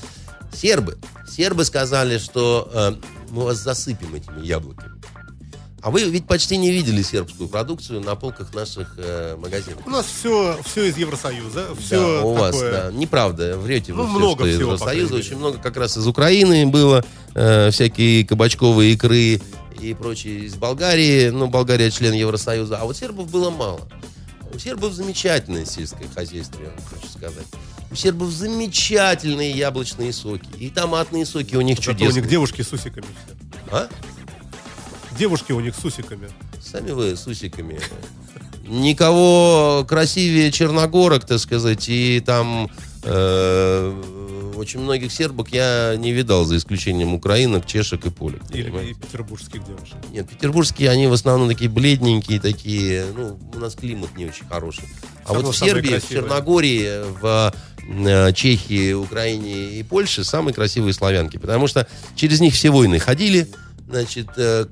Сербы. Сербы сказали, что э, мы вас засыпем этими яблоками. А вы ведь почти не видели сербскую продукцию на полках наших э, магазинов. У нас все, все из Евросоюза. Все да, у вас, такое. да. Неправда, врете вы Ну, все, много что из всего, по Евросоюза. Очень много как раз из Украины было, э, всякие кабачковые икры и прочие из Болгарии. Ну, Болгария член Евросоюза. А вот сербов было мало. У сербов замечательное сельское хозяйство, я вам хочу сказать. У сербов замечательные яблочные соки. И томатные соки у них Зато чудесные. у них девушки с усиками все. А? Девушки у них с усиками. Сами вы с усиками. Никого красивее черногорок, так сказать, и там э, очень многих сербок я не видал, за исключением украинок, чешек и полек. Или и петербургских девушек. Нет, петербургские, они в основном такие бледненькие, такие, ну, у нас климат не очень хороший. А Всё вот в Сербии, в. Черногории, в Чехии, Украине и Польше самые красивые славянки, потому что через них все войны ходили, значит, э,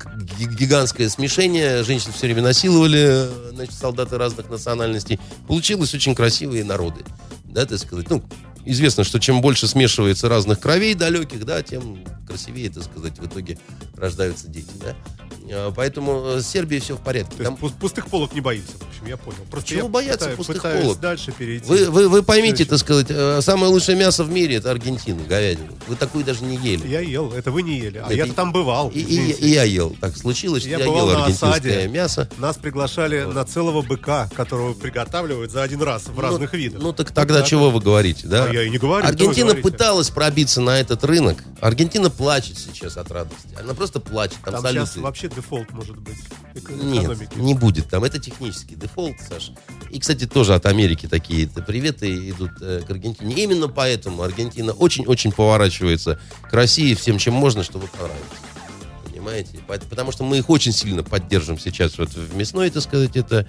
гигантское смешение, женщин все время насиловали, э, значит, солдаты разных национальностей. Получилось очень красивые народы, да, так сказать, ну, Известно, что чем больше смешивается разных кровей далеких, да, тем красивее, так сказать, в итоге рождаются дети, да. А, Поэтому э, с Сербией все в порядке. То есть Там- пус- пустых полок не боимся, в общем, я понял. Просто Чего я бояться пытаюсь- пустых пытаюсь полок? дальше перейти. Вы, вы, вы поймите, так сказать, э, самое лучшее мясо в мире это Аргентина, говядина. Вы такую даже не ели. Я ел, это вы не ели, а Это я и- там бывал. И, и- и я ел. Так случилось, что Я я, бывал ел на аргентинское осаде. мясо. Нас приглашали на целого быка, которого приготавливают за один раз в разных ну, видах. Ну так тогда так чего вот. вы говорите, да? Я и не говорю, Аргентина пыталась пробиться на этот рынок. Аргентина плачет сейчас от радости. Она просто плачет. Там, Там салюты. сейчас вообще дефолт может быть эко- Нет, экономики. не будет там. Это технический дефолт, Саша. И, кстати, тоже от Америки такие приветы идут э, к Аргентине. Именно поэтому Аргентина очень-очень поворачивается к России всем, чем можно, чтобы понравиться. Понимаете? По- Потому что мы их очень сильно поддержим сейчас вот в мясной, так сказать, это...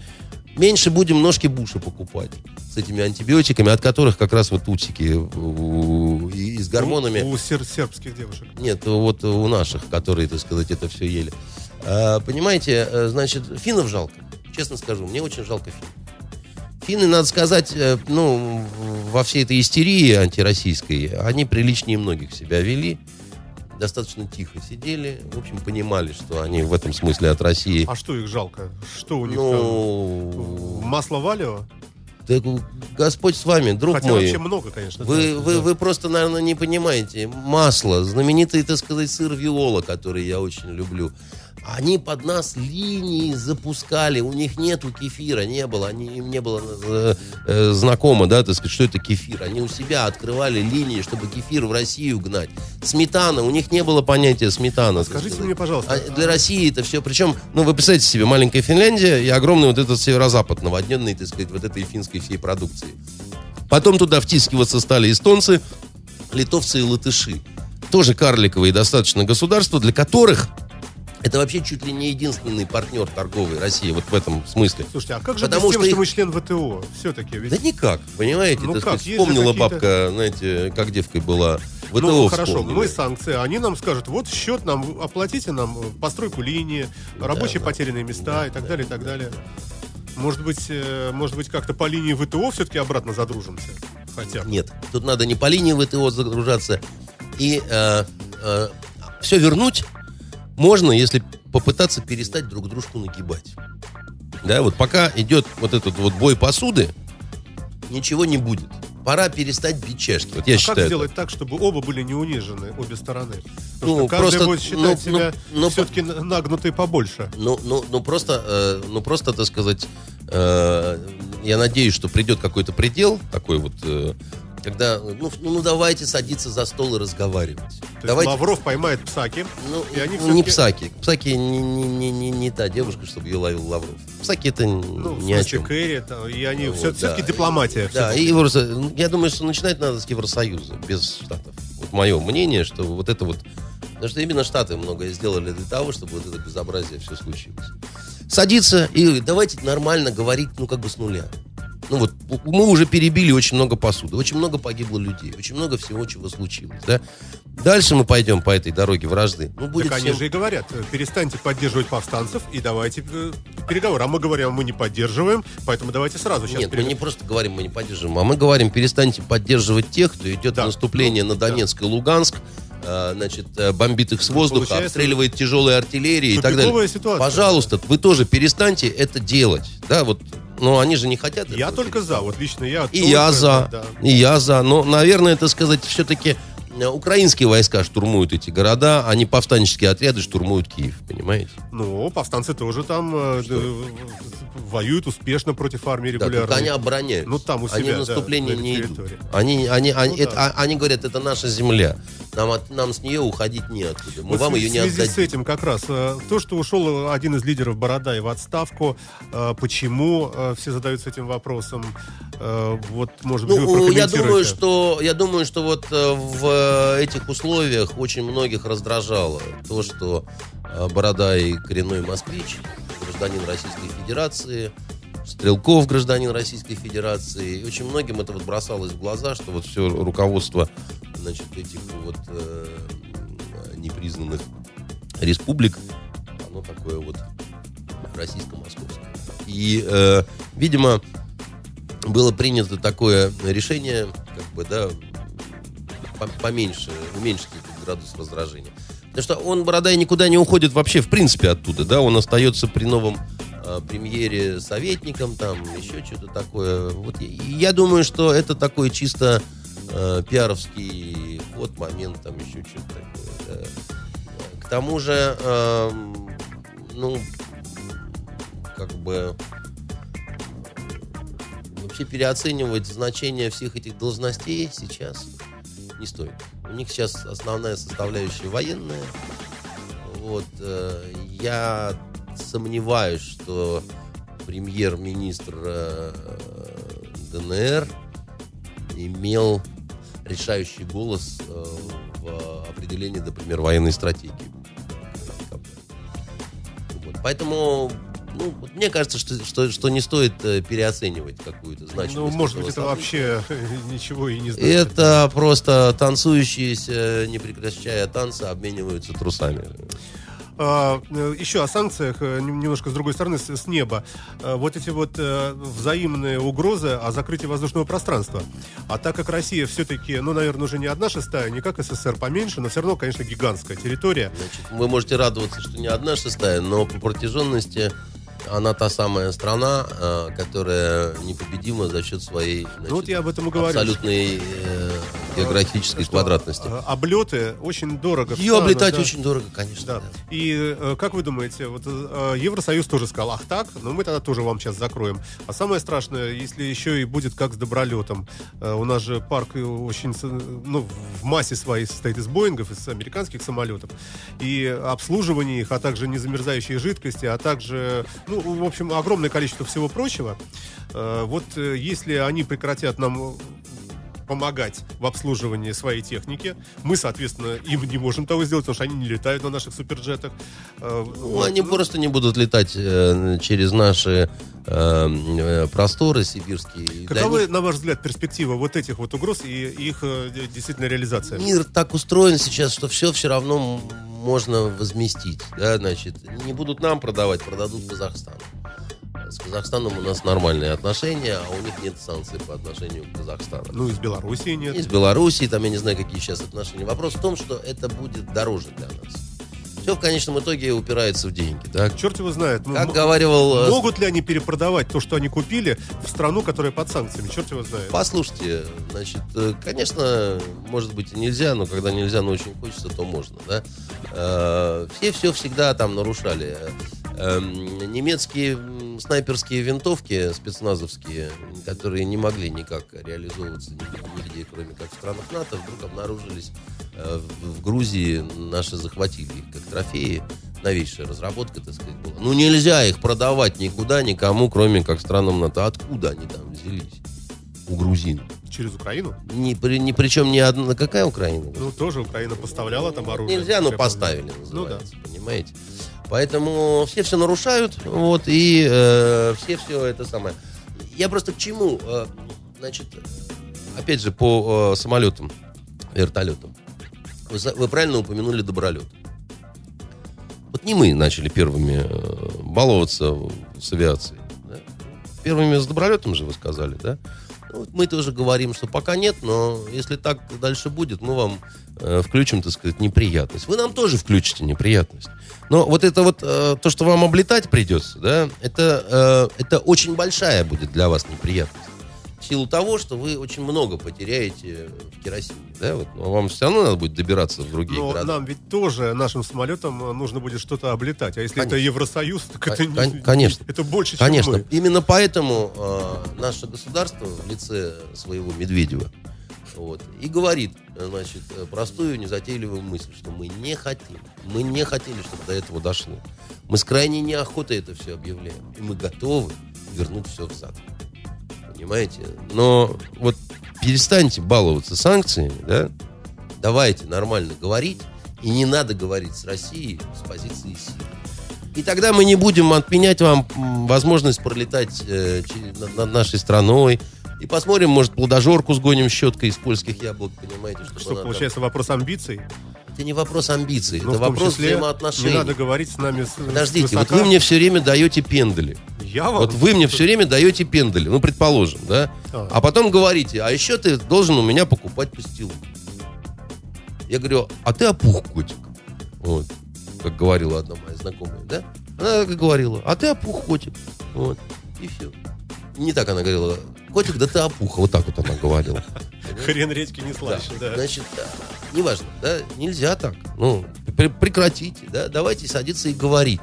Меньше будем ножки Буша покупать с этими антибиотиками, от которых как раз вот утики у- и, и с гормонами. У, у сер- сербских девушек. Нет, вот у наших, которые, так сказать, это все ели. А, понимаете, э, значит, финнов жалко. Честно скажу, мне очень жалко финнов. Финны, надо сказать, э, ну, во всей этой истерии антироссийской, они приличнее многих себя вели. Достаточно тихо сидели. В общем, понимали, что они в этом смысле от России. А что их жалко? Что у них Ну, там? Масло валио? так Господь с вами, друг Хотя мой. вообще много, конечно. Вы, да, вы, да. вы просто, наверное, не понимаете. Масло, знаменитый, так сказать, сыр Виола, который я очень люблю. Они под нас линии запускали, у них нету кефира, не было, они, им не было э, э, знакомо, да, так сказать, что это кефир. Они у себя открывали линии, чтобы кефир в Россию гнать. Сметана, у них не было понятия сметана. Скажите сказать. мне, пожалуйста, А для России это все, причем, ну, вы представьте себе, маленькая Финляндия и огромный вот этот северо-запад, наводненный, так сказать, вот этой финской всей продукцией. Потом туда втискиваться стали эстонцы, литовцы и латыши. Тоже карликовые достаточно государства, для которых это вообще чуть ли не единственный партнер торговый России, вот в этом смысле. Слушайте, а как же Потому тем, что что их- мы член ВТО? Все-таки ведь... Да никак, понимаете? Ну как, сказать, вспомнила бабка, знаете, как девкой была. ВТО ну, хорошо, мы санкции, они нам скажут, вот счет нам, оплатите нам э, постройку линии, рабочие да. потерянные места и так далее, и так далее. Может быть, э, может быть, как-то по линии ВТО все-таки обратно задружимся? Хотя. Нет, тут надо не по линии ВТО загружаться. И все вернуть можно, если попытаться перестать друг дружку нагибать. Да, вот пока идет вот этот вот бой посуды, ничего не будет. Пора перестать бить чашки. Вот я а считаю. как сделать так, чтобы оба были не унижены, обе стороны? Потому Ну, что каждый просто, будет считать ну, себя ну, ну, все-таки нагнутый побольше. Ну, ну, ну просто, э, ну просто, так сказать, э, я надеюсь, что придет какой-то предел такой вот, э, когда, ну, ну, ну, давайте садиться за стол и разговаривать. То есть давайте, Лавров поймает Псаки, ну, и они ну, не Псаки. Псаки не, не, не, не, не та девушка, чтобы ее ловил Лавров. Псаки это ну, ни о чем. Кэрри, там, и они Вот, все, да. таки дипломатия. Да, и Евросо- ну, я думаю, что начинать надо с Евросоюза, без Штатов. Вот мое мнение, что вот это вот... Потому что именно Штаты многое сделали для того, чтобы вот это безобразие все случилось. Садиться и давайте нормально говорить, ну, как бы с нуля. Ну вот, мы уже перебили очень много посуды, очень много погибло людей, очень много всего, чего случилось, да. Дальше мы пойдем по этой дороге вражды. Ну, будет Так они всем- же и говорят, э, перестаньте поддерживать повстанцев и давайте э, переговоры. А мы говорим, мы не поддерживаем, поэтому давайте сразу сейчас Нет, мы перег- не просто говорим, мы не поддерживаем, а мы говорим, перестаньте поддерживать тех, кто идет Да. в наступление на Донецк и Луганск, э, значит, бомбит их с воздуха, получается, обстреливает тяжелой артиллерией и так далее. Ситуация. Пожалуйста, вы тоже перестаньте это делать. Да, вот, но они же не хотят Я этого только за, вот лично я. И я за, да. и я за. Но, наверное, это сказать, все-таки украинские войска штурмуют эти города, а не повстанческие отряды штурмуют Киев, понимаете? Ну, повстанцы тоже там э, э, воюют успешно против армии Да, регулярно. только они обороняют. Ну, там у себя, Они да, наступление на этой не идут. Они, они, они, Ну это- да. они говорят, это наша земля. Нам, от- нам с нее уходить неоткуда. Мы Вот вам в ее не связи с отдадим. этим как раз э, то, что ушел один из лидеров Бородай в отставку, э, почему э, все задаются этим вопросом? Э, Вот, может быть, вы Ну, я прокомментируете. думаю, что я думаю, что вот э, э, этих условиях очень многих раздражало то, что э, Бородай коренной москвич, гражданин Российской Федерации, Стрелков гражданин Российской Федерации. И очень многим это вот бросалось в глаза, что вот все руководство значит, этих вот э, непризнанных республик, оно такое вот российско-московское. И, э, видимо, было принято такое решение, как бы, да, поменьше, уменьшить этот градус раздражения. Потому что он, Бородай, никуда не уходит вообще, в принципе, оттуда, да, он остается при новом э, премьере советником, там, еще что-то такое. Вот, и я думаю, что это такой чисто э, пиаровский ход, момент, там, еще что-то такое. да. К тому же, эм, ну, как бы вообще переоценивать значение всех этих должностей сейчас не стоит. У них сейчас основная составляющая военная. Вот, э, я сомневаюсь, что премьер-министр э, ДНР имел решающий голос э, в определении, например, военной стратегии. Поэтому, ну, мне кажется, что, что, что не стоит э, переоценивать какую-то значимость. Ну, может быть, это вообще ничего и не значит. Это просто танцующиеся, не прекращая танца, обмениваются трусами. А, э, еще о санкциях, э, нем- немножко с другой стороны, с, неба. Вот эти вот э, взаимные угрозы о закрытии воздушного пространства. А так как Россия все-таки, ну, наверное, уже не одна шестая, не как СССР поменьше, но все равно, конечно, гигантская территория. Значит, вы можете радоваться, что не одна шестая, но по протяженности она та самая страна, э, которая непобедима за счет своей значит, Ну, вот я об этом и говорю. абсолютной э, географической квадратности. а, Облеты очень дорого. Ее облетать да. очень дорого, конечно. Да. да. И э, как вы думаете, вот э, Евросоюз тоже сказал, ах так, ну мы тогда тоже вам сейчас закроем. А самое страшное, если еще и будет как с добролетом. Э, у нас же парк э, очень, ну, в массе своей состоит из Боингов, из американских самолетов. И обслуживание их, а также незамерзающие жидкости, а также, ну, в общем, огромное количество всего прочего. Э, вот э, если они прекратят нам помогать в обслуживании своей техники. Мы, соответственно, им не можем того сделать, потому что они не летают на наших суперджетах. Э, Ну, вот. они просто не будут летать э, через наши э, э, просторы сибирские. Каковы, них на ваш взгляд, перспективы вот этих вот угроз и их э, де- действительно реализация? Мир так устроен сейчас, что все все равно можно возместить. Да, значит, не будут нам продавать, продадут Казахстану. С Казахстаном у нас нормальные отношения, а у них нет санкций по отношению к Казахстану. Ну, из Белоруссии нет. Из Белоруссии, там я не знаю, какие сейчас отношения. Вопрос в том, что это будет дороже для нас. Все в конечном итоге упирается в деньги. Да? Черт его знает. Ну, Как м- говаривал... э, Могут ли они перепродавать то, что они купили, в страну, которая под санкциями? Черт его знает. Послушайте, значит, э, конечно, может быть и нельзя, но когда нельзя, но очень хочется, то можно, да. Э, Все все всегда там нарушали. Эм, Немецкие снайперские винтовки спецназовские, которые не могли никак реализовываться ни- нигде, кроме как в странах НАТО, вдруг обнаружились э, в Грузии, наши захватили их как трофеи. Новейшая разработка, так сказать, была. Ну, нельзя их продавать никуда, никому, кроме как странам НАТО. Откуда они там взялись? У грузин. Через Украину? Ни, при, ни причем ни одна... Какая Украина? Ну, тоже Украина поставляла там оружие. Нельзя, но поставили, Ну да. называется, понимаете? Поэтому все все нарушают, вот, и э, все все это самое. Я просто к чему? Э, значит, опять же, по э, самолетам, вертолетам. Вы, вы правильно упомянули добролет. Вот не мы начали первыми э, баловаться с авиацией. да? Первыми с добролетом же вы сказали, да? Ну, мы тоже говорим, что пока нет, но если так дальше будет, мы вам э, включим, так сказать, неприятность. Вы нам тоже включите неприятность. Но вот это вот, э, то, что вам облетать придется, да, это, э, это очень большая будет для вас неприятность. Силу того, что вы очень много потеряете в керосине. Да? Вот, но вам все равно надо будет добираться в другие Но города. нам ведь тоже нашим самолетам э, нужно будет что-то облетать. А если Конечно. это Евросоюз, так это, не- Кон- конечно. это больше, Конечно. чем мы. Именно поэтому э, наше государство в лице своего Медведева вот, и говорит, значит, простую, незатейливую мысль, что мы не хотим, мы не хотели, чтобы до этого дошло. Мы с крайней неохотой это все объявляем. И мы готовы вернуть все взад. Понимаете? Но вот перестаньте баловаться санкциями, да? Давайте нормально говорить. И не надо говорить с Россией с позиции силы. И тогда мы не будем отменять вам возможность пролетать э, над, нашей страной. И посмотрим, может, плодожорку сгоним щеткой из польских яблок, понимаете? Что, она там- получается, вопрос амбиций? Это не вопрос амбиций, Но это вопрос числе взаимоотношений. не надо говорить с нами с Подождите, вот свысока. вы мне все время даете пендали. Я вам? Вот вы мне все время даете пендали, ну, предположим, да? А. А потом говорите, а еще ты должен у меня покупать пастилу. Я говорю, а ты опух, котик. Вот, как говорила одна моя знакомая, да? Она так и говорила, а ты опух, котик. Вот, и все. Не так она говорила, котик, да ты опух. Вот так вот она говорила. Хрен редьки не Да. слаще, да. Значит, да, неважно, да, нельзя так. Ну, пр- прекратите, да, давайте садиться и говорить.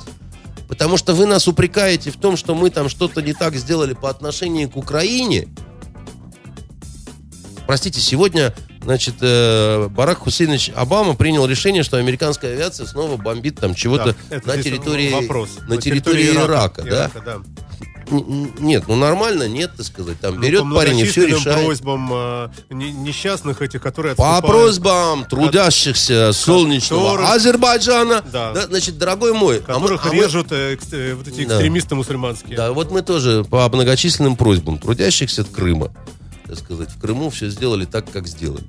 Потому что вы нас упрекаете в том, что мы там что-то не так сделали по отношению к Украине. Простите, сегодня, значит, э, Барак Хусейнович Обама принял решение, что американская авиация снова бомбит там чего-то Да, на территории, вопрос. на территории Ирака, да? да. Н- н- Нет, ну нормально, нет, так сказать. Там Ну, берет по парень и все решает. просьбам э, не- несчастных этих, которые По просьбам трудящихся солнечного которых- Азербайджана, Да. да, значит, дорогой мой, а которых а мы- режут э, э, вот эти Да. экстремисты мусульманские. Да, вот мы тоже по многочисленным просьбам трудящихся от Крыма, так сказать, в Крыму все сделали так, как сделали.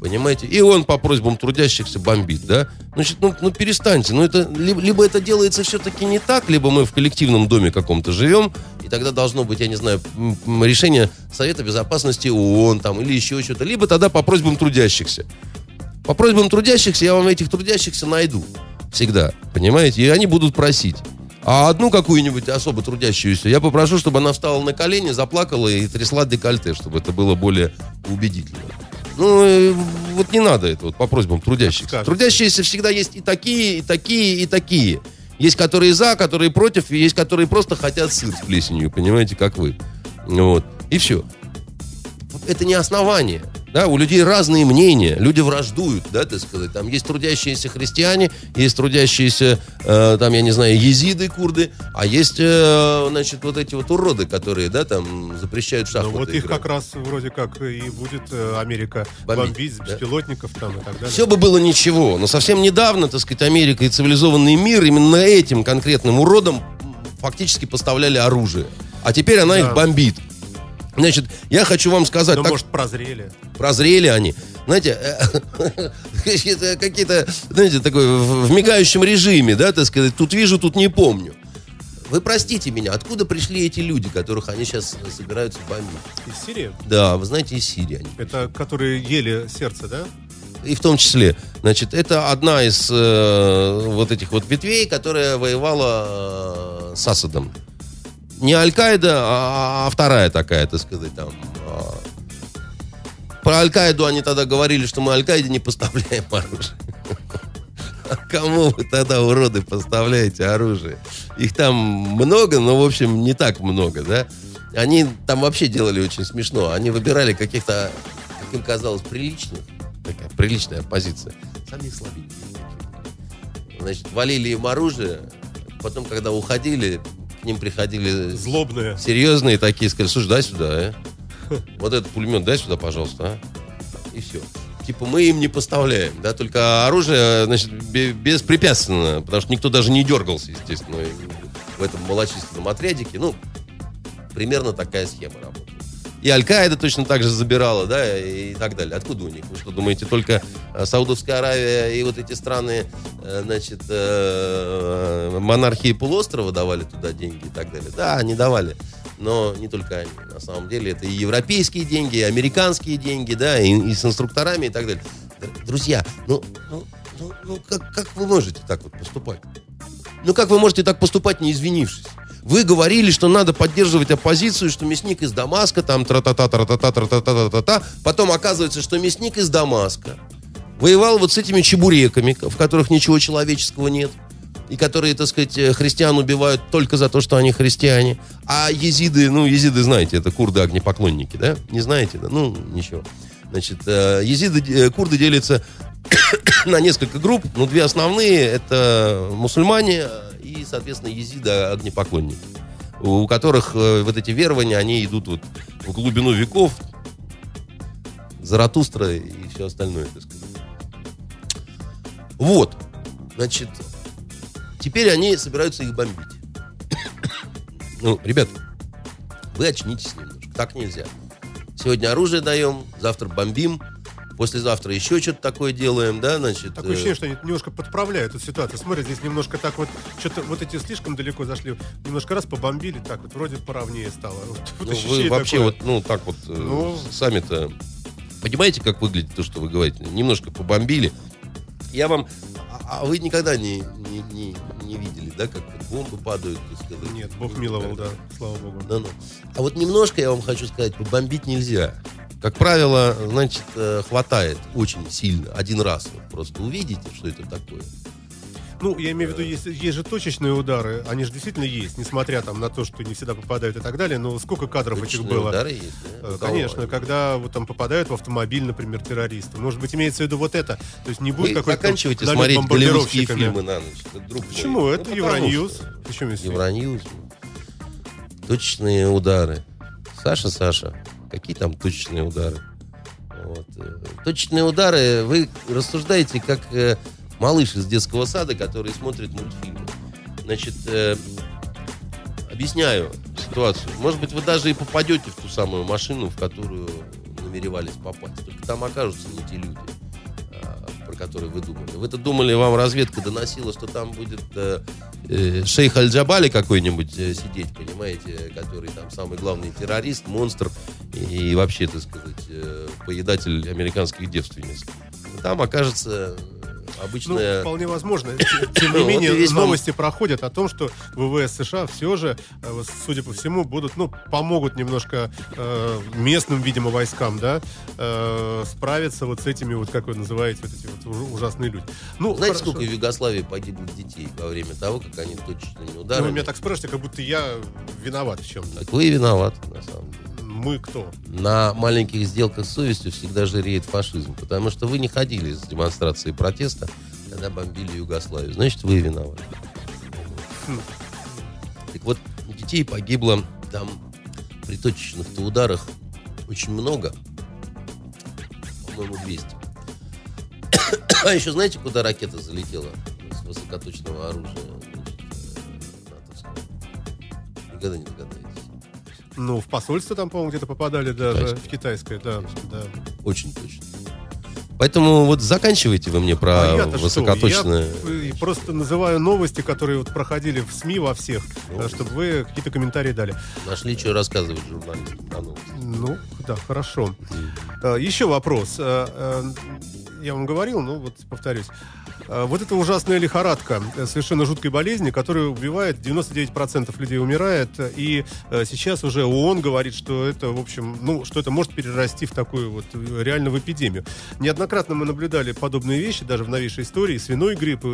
Понимаете? И он по просьбам трудящихся бомбит, да? Значит, ну, ну перестаньте. Ну, это, либо, это делается все-таки не так, либо мы в коллективном доме каком-то живем, и тогда должно быть, я не знаю, решение Совета Безопасности ООН там, или еще что-то. Либо тогда по просьбам трудящихся. По просьбам трудящихся я вам этих трудящихся найду. Всегда. Понимаете? И они будут просить. А одну какую-нибудь особо трудящуюся я попрошу, чтобы она встала на колени, заплакала и трясла декольте, чтобы это было более убедительно. Ну, э, вот не надо это вот по просьбам трудящихся. Трудящиеся всегда есть и такие, и такие, и такие. Есть которые за, которые против, и есть которые просто хотят сыр с плесенью, понимаете, как вы. Вот. И все это не основание. Да, у людей разные мнения, люди враждуют, да, так сказать. Там есть трудящиеся христиане, есть трудящиеся, э, там, я не знаю, езиды, курды, а есть, э, значит, вот эти вот уроды, которые, да, там, запрещают Ну, шахматы вот их играть. как раз вроде как и будет э, Америка Бомбить, бомбить, да. беспилотников там и так далее. Все бы было ничего, но совсем недавно, так сказать, Америка и цивилизованный мир именно этим конкретным уродам м, фактически поставляли оружие. А теперь она Да. их бомбит. Значит, я хочу вам сказать, Ну, так может, прозрели. прозрели они. Знаете, э, какие-то, знаете, такой в в мигающем режиме, да, так сказать, тут вижу, тут не помню. Вы простите меня, откуда пришли эти люди, которых они сейчас собираются бомбить? Из Сирии? Да, вы знаете, из Сирии они. Это которые ели сердце, да? И в том числе, значит, это одна из э, вот этих вот ветвей, которая воевала э, с Асадом. Не Аль-Каида, а, а вторая такая, так сказать, там. а. Про Аль-Каиду они тогда говорили, что мы Аль-Каиде не поставляем оружие. А кому вы тогда, уроды, поставляете оружие? Их там много, но, в общем, не так много, да? Они там вообще делали очень смешно. Они выбирали каких-то, как им казалось, приличных. Такая приличная позиция. Самих слабеньких. Значит, валили им оружие. Потом, когда уходили, к ним приходили Злобные. серьезные такие, сказали, слушай, дай сюда, а? Вот этот пулемет дай сюда, пожалуйста, а? И все. Типа мы им не поставляем, да, только оружие, значит, бе- беспрепятственно, потому что никто даже не дергался, естественно, в этом малочисленном отрядике. Ну, примерно такая схема работает. И Аль-Каида точно так же забирала, да, и так далее. Откуда у них? Вы что, думаете, только э, Саудовская Аравия и вот эти страны, э, значит, э, монархии полуострова давали туда деньги и так далее? Да, они давали. Но не только они. На самом деле это и европейские деньги, и американские деньги, да, и, и с инструкторами и так далее. Друзья, ну, ну, ну, ну, как, как вы можете так вот поступать? Ну как вы можете так поступать, не извинившись? Вы говорили, что надо поддерживать оппозицию, что мясник из Дамаска, там тра-та-та, тра-та-та, тра-та-та, та-та. Потом оказывается, что мясник из Дамаска воевал вот с этими чебуреками, в которых ничего человеческого нет и которые, так сказать, э, христиан убивают только за то, что они христиане. А езиды, ну, езиды, знаете, это курды-огнепоклонники, да? Не знаете, да? Ну, ничего. Значит, э, езиды, э, курды делятся на несколько групп, но две основные это мусульмане соответственно, езиды-огнепоклонники, у которых вот эти верования, они идут вот в глубину веков, Заратустра и все остальное, так сказать. Вот, значит, Теперь они собираются их бомбить. ну, ребят, вы очнитесь немножко. Так нельзя. Сегодня оружие даем, завтра бомбим, послезавтра еще что-то такое делаем, да, значит... Такое ощущение, что они немножко подправляют эту ситуацию. Смотрят, здесь немножко так вот, что-то вот эти слишком далеко зашли, немножко раз побомбили, так вот, вроде поровнее стало. Вот, ну, вы вообще такое. вот, ну, так вот, э, ну... сами-то понимаете, как выглядит то, что вы говорите? Немножко побомбили. Я вам... А, а вы никогда не, не, не, не видели, да, как бомбы падают, так сказать. Нет, Бог миловал, да, слава Богу. Да, ну. А вот немножко я вам хочу сказать, бомбить нельзя. Как правило, значит, э, хватает очень сильно, один раз. Вот просто увидите, что это такое. Ну, я имею в виду, есть, есть же точечные удары, они же действительно есть, несмотря там на то, что не всегда попадают и так далее, но сколько кадров точечные этих было? удары есть, да? Э, конечно, Кого? когда вот там попадают в автомобиль, например, террористы. Может быть, имеется в виду вот это. То есть не будет какой-то... заканчивайте смотреть голливудские фильмы на ночь. Друг Почему? Мой. Это ну, Евроньюз. Почему Евроньюз. Точечные удары. Саша, Саша, какие там точечные удары? Вот. Э, точечные удары, вы рассуждаете как э, малыш из детского сада, который смотрит мультфильмы. Значит, э, объясняю ситуацию. Может быть, вы даже и попадете в ту самую машину, в которую намеревались попасть. Только там окажутся не те люди, про которые вы думали. Вы-то думали, вам разведка доносила, что там будет э, э, шейх Аль-Джабали какой-нибудь э, сидеть, понимаете, который там самый главный террорист, монстр и, и вообще, так сказать, э, поедатель американских девственниц. Там окажется обычная... Ну, вполне возможно. Тем не менее, новости проходят о том, что ВВС США все же, э, судя по всему, будут, ну, помогут немножко э, местным, видимо, войскам, да, э, справиться вот с этими, вот как вы называете, вот эти вот ужасные люди. Ну, Знаете, хорошо. сколько в Югославии погибло детей во время того, как они точечными ударами... Ну, вы меня так спрашиваете, как будто я виноват в чем-то. Так вы и виноваты, на самом деле мы кто? На маленьких сделках с совестью всегда жиреет фашизм, потому что вы не ходили с демонстрацией протеста, когда бомбили Югославию. Значит, вы виноваты. Так вот, детей погибло там при точечных-то ударах очень много. По-моему, 200. а еще знаете, куда ракета залетела с высокоточного оружия? Значит, э, Никогда не догадаетесь. Ну, в посольство там, по-моему, где-то попадали даже. Китайское. В китайское, да, да. Очень точно. Поэтому вот заканчивайте вы мне про а высокоточное. Что? Я просто называю новости, которые вот проходили в СМИ во всех, ну, чтобы вы какие-то комментарии дали. Нашли, что рассказывать журналистам про новости. Ну, да, хорошо. Mm. Еще вопрос. Э, э, я вам говорил, ну вот повторюсь. А, вот эта ужасная лихорадка, э, совершенно жуткой болезни, которая убивает 99% людей умирает, и э, сейчас уже ООН говорит, что это, в общем, ну, что это может перерасти в такую вот э, реально в эпидемию. Неоднократно мы наблюдали подобные вещи, даже в новейшей истории, свиной грипп,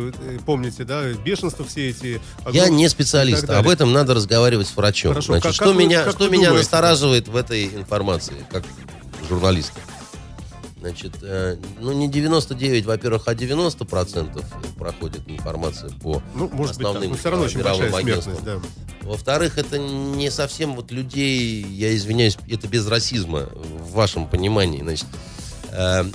помните, да, бешенство все эти... Я не специалист, об этом надо разговаривать с врачом. Хорошо, Значит, как, что как меня, вы, что меня думаете? настораживает в этой информации, как журналиста? Значит, э, ну не 99, во-первых, а 90 процентов проходит информация по ну, может основным быть, все равно очень большая агентствам. Да. Во-вторых, это не совсем вот людей, я извиняюсь, это без расизма в вашем понимании. Значит, э,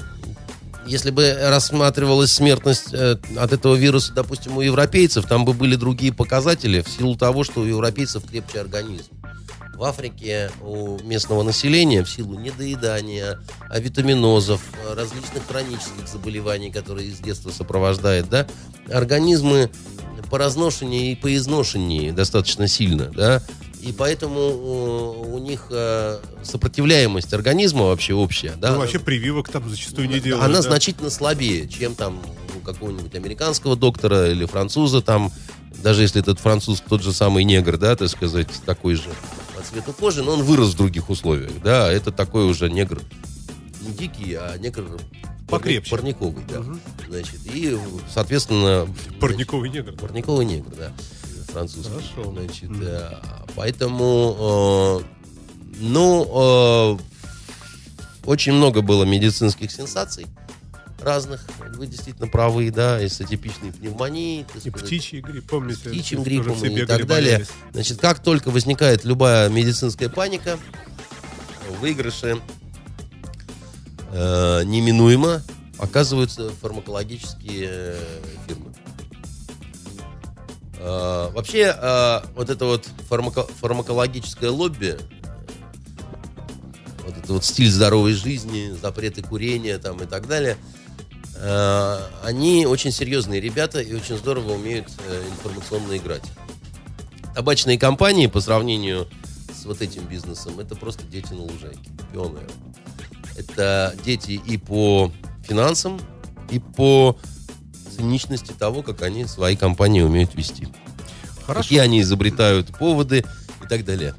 если бы рассматривалась смертность э, от этого вируса, допустим, у европейцев, там бы были другие показатели в силу того, что у европейцев крепче организм в Африке у местного населения в силу недоедания, авитаминозов, различных хронических заболеваний, которые с детства сопровождает, да, организмы поразношеннее и поизношеннее достаточно сильно, да, и поэтому у них э, сопротивляемость организма вообще общая, да. Ну, вообще прививок там зачастую не делают. Она да? значительно слабее, чем там у какого-нибудь американского доктора или француза там, даже если этот француз тот же самый негр, да, так сказать, такой же по цвету кожи, но он вырос в других условиях, да, это такой уже негр не дикий, а негр Покрепче. парниковый, да. Значит, и, соответственно... Парниковый негр. да. Парниковый негр, да, французский. Хорошо. Значит, Мгм. э, поэтому, э, ну, э, очень много было медицинских сенсаций разных. Вы действительно правы, да, и с атипичной пневмонией. И сказать, птичий грипп, помните? с птичьим гриппом и так далее. Значит, как только возникает любая медицинская паника, выигрыши э, неминуемо оказываются фармакологические э, фирмы. Э, вообще, э, вот это вот фармако- фармакологическое лобби, вот это вот стиль здоровой жизни, запреты курения там и так далее, они очень серьезные ребята и очень здорово умеют э, информационно играть. Табачные компании по сравнению с вот этим бизнесом это просто дети на лужайке, пионеры. Это дети и по финансам, и по циничности того, как они свои компании умеют вести. Хорошо. Какие они изобретают поводы и так далее.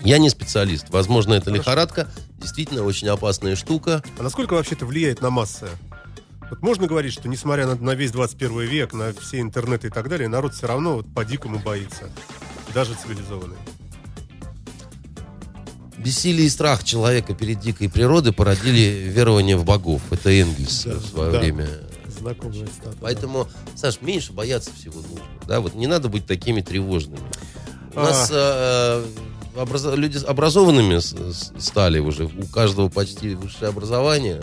Я не специалист. Возможно, это Хорошо. лихорадка. Действительно, очень опасная штука. А насколько вообще это влияет на массы? Вот можно говорить, что несмотря на, на весь 21 век, на все интернеты и так далее, народ все равно вот по-дикому боится. Даже цивилизованный. Бессилие и страх человека перед дикой природой породили верование в богов. Это Энгельс Да, в свое да. время. Знакомая цитата. Поэтому, Саш, меньше бояться всего нужно. Да, вот не надо быть такими тревожными. У А. нас э, образо- люди образованными стали уже, у каждого почти высшее образование,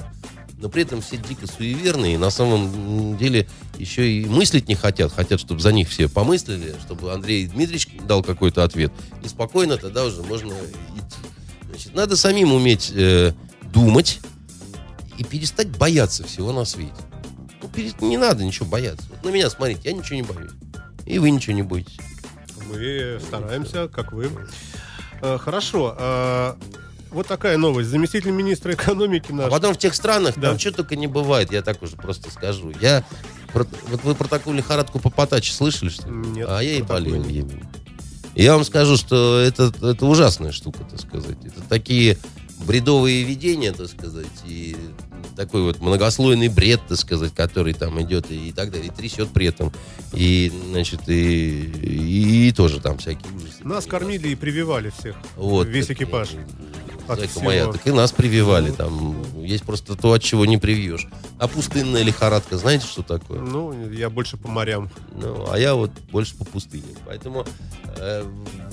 но при этом все дико суеверные, и на самом деле еще и мыслить не хотят, хотят, чтобы за них все помыслили, чтобы Андрей Дмитриевич дал какой-то ответ, и спокойно тогда уже можно идти. Значит, надо самим уметь э, думать и перестать бояться всего на свете. Ну, пере- не надо ничего бояться. Вот на меня смотрите, я ничего не боюсь. И вы ничего не боитесь. Мы стараемся, как вы. Э, Хорошо. А, Вот такая новость. Заместитель министра экономики А наш. потом в тех странах Да. там что только не бывает, я так уже просто скажу. Я вот вы про такую лихорадку по Потаче слышали, что ли? Нет, а я и болел. И я вам скажу, что это, это ужасная штука, так сказать. Это такие бредовые видения, так сказать, и такой вот многослойный бред, так сказать, который там идет и, так далее, и трясет при этом. И, значит, и, и, и тоже там всякие ужасы. Нас кормили и прививали всех. Вот, Весь экипаж. Зайка всего. моя, так и нас прививали. Ну, Там есть просто то, от чего не привьешь. А пустынная лихорадка, знаете, что такое? Ну, я больше по морям. Ну, а я вот больше по пустыне. Поэтому э,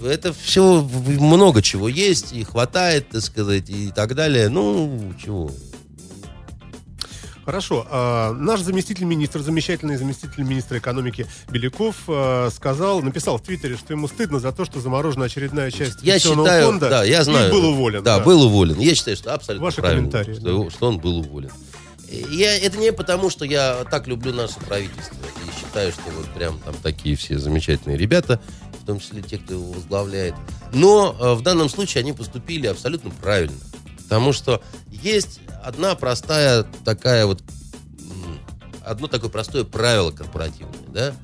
это все много чего есть, и хватает, так сказать, и так далее. Ну, чего? Хорошо. а, наш заместитель министра, замечательный заместитель министра экономики Беляков а, сказал, написал в Твиттере, что ему стыдно за то, что заморожена очередная часть Я считаю, фонда. да, я и знаю. был уволен. Да, был уволен. Я считаю, что абсолютно Ваши правильно, комментарии, что, что он был уволен. Я, это не потому, что я так люблю наше правительство и считаю, что вот прям там такие все замечательные ребята, в том числе те, кто его возглавляет. Но э, в данном случае они поступили абсолютно правильно. Потому что есть одна простая такая вот одно такое простое правило корпоративное, да?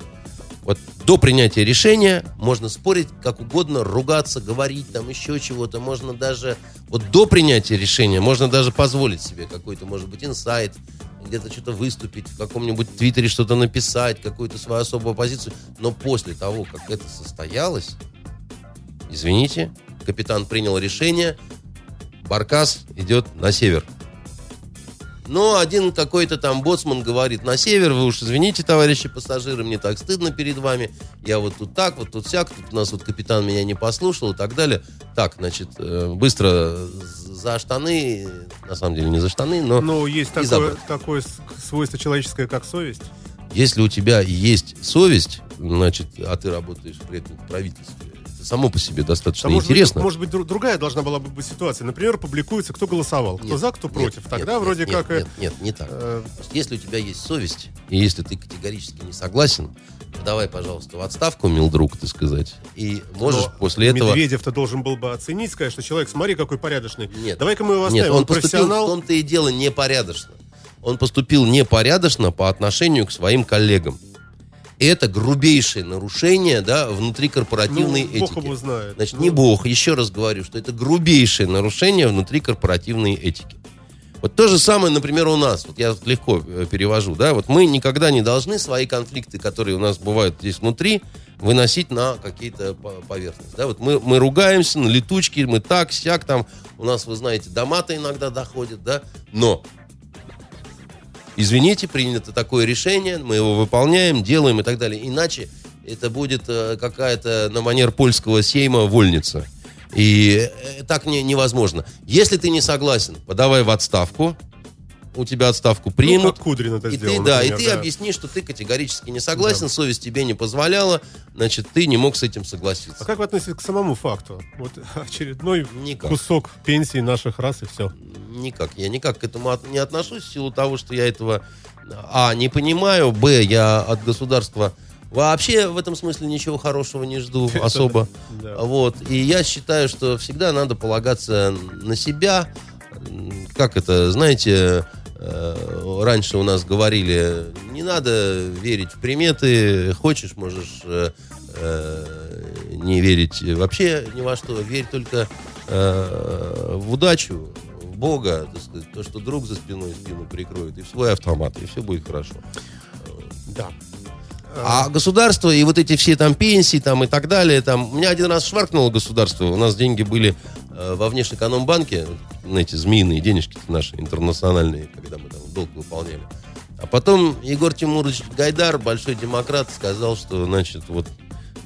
Вот до принятия решения можно спорить как угодно, ругаться, говорить там еще чего-то. Можно даже, вот до принятия решения, можно даже позволить себе какой-то, может быть, инсайт, где-то что-то выступить, в каком-нибудь твиттере что-то написать, какую-то свою особую позицию. Но после того, как это состоялось, извините, капитан принял решение, Баркас идет на север. Но один какой-то там боцман говорит, на север, вы уж извините, товарищи пассажиры, мне так стыдно перед вами. Я вот тут так, вот тут сяк, тут у нас вот капитан меня не послушал и так далее. Так, значит, э, быстро за штаны, на самом деле не за штаны, но Но есть такое, такое свойство человеческое, как совесть. если у тебя есть совесть, значит, а ты работаешь при этом в правительстве, само по себе достаточно А может интересно. Быть, может быть, дру- другая должна была бы быть ситуация. Например, публикуется, кто голосовал, кто Нет, за, кто нет, против. нет, Тогда нет, вроде нет, как... э, Нет, нет, не так. э, Если у тебя есть совесть, и если ты категорически не согласен, давай, пожалуйста, в отставку, мил друг, так сказать. И можешь но после этого... Медведев-то должен был бы оценить, сказать, что человек, смотри, какой порядочный. Нет. Давай-ка мы его Нет, оставим. он он поступил в профессионал. том-то и дело непорядочно. он поступил непорядочно по отношению к своим коллегам. Это грубейшее нарушение да, внутрикорпоративной Ну, этики. Бог его знает. Значит, Ну, не Бог, еще раз говорю, что это грубейшее нарушение внутри корпоративной этики. Вот то же самое, например, у нас. Вот я легко э, перевожу, да. Вот мы никогда не должны свои конфликты, которые у нас бывают здесь внутри, выносить на какие-то по- поверхности. Да, вот мы, мы ругаемся на летучки, мы так, сяк, там у нас, вы знаете, дома-то иногда доходят, да. Но извините, принято такое решение, мы его выполняем, делаем и так далее. Иначе это будет э, какая-то на манер польского сейма вольница. И э, так не, невозможно. Если ты не согласен, подавай в отставку. У тебя отставку Ну, примут. как Кудрин это и сделал, ты, да, например, и ты да. объясни, что ты категорически не согласен, совесть тебе не позволяла, значит, ты не мог с этим согласиться. А как вы относитесь к самому факту? Вот очередной Никак. кусок пенсии наших рас и все. Никак. Я никак к этому от- не отношусь в силу того, что я этого, а, не понимаю, б, я от государства вообще в этом смысле ничего хорошего не жду особо. да. Вот. И я считаю, что всегда надо полагаться на себя. Как это, знаете, раньше у нас говорили, не надо верить в приметы, хочешь, можешь э, э, не верить вообще ни во что, верь только э, в удачу, в Бога, так сказать, то, что друг за спиной спину прикроет, и в свой автомат, и все будет хорошо. Да. А государство и вот эти все там пенсии там и так далее, там, меня один раз шваркнуло государство, у нас деньги были э, во внешэкономбанке, на эти змеиные денежки наши интернациональные, когда мы там долг выполняли. А потом Егор Тимурович Гайдар, большой демократ, сказал, что, значит, вот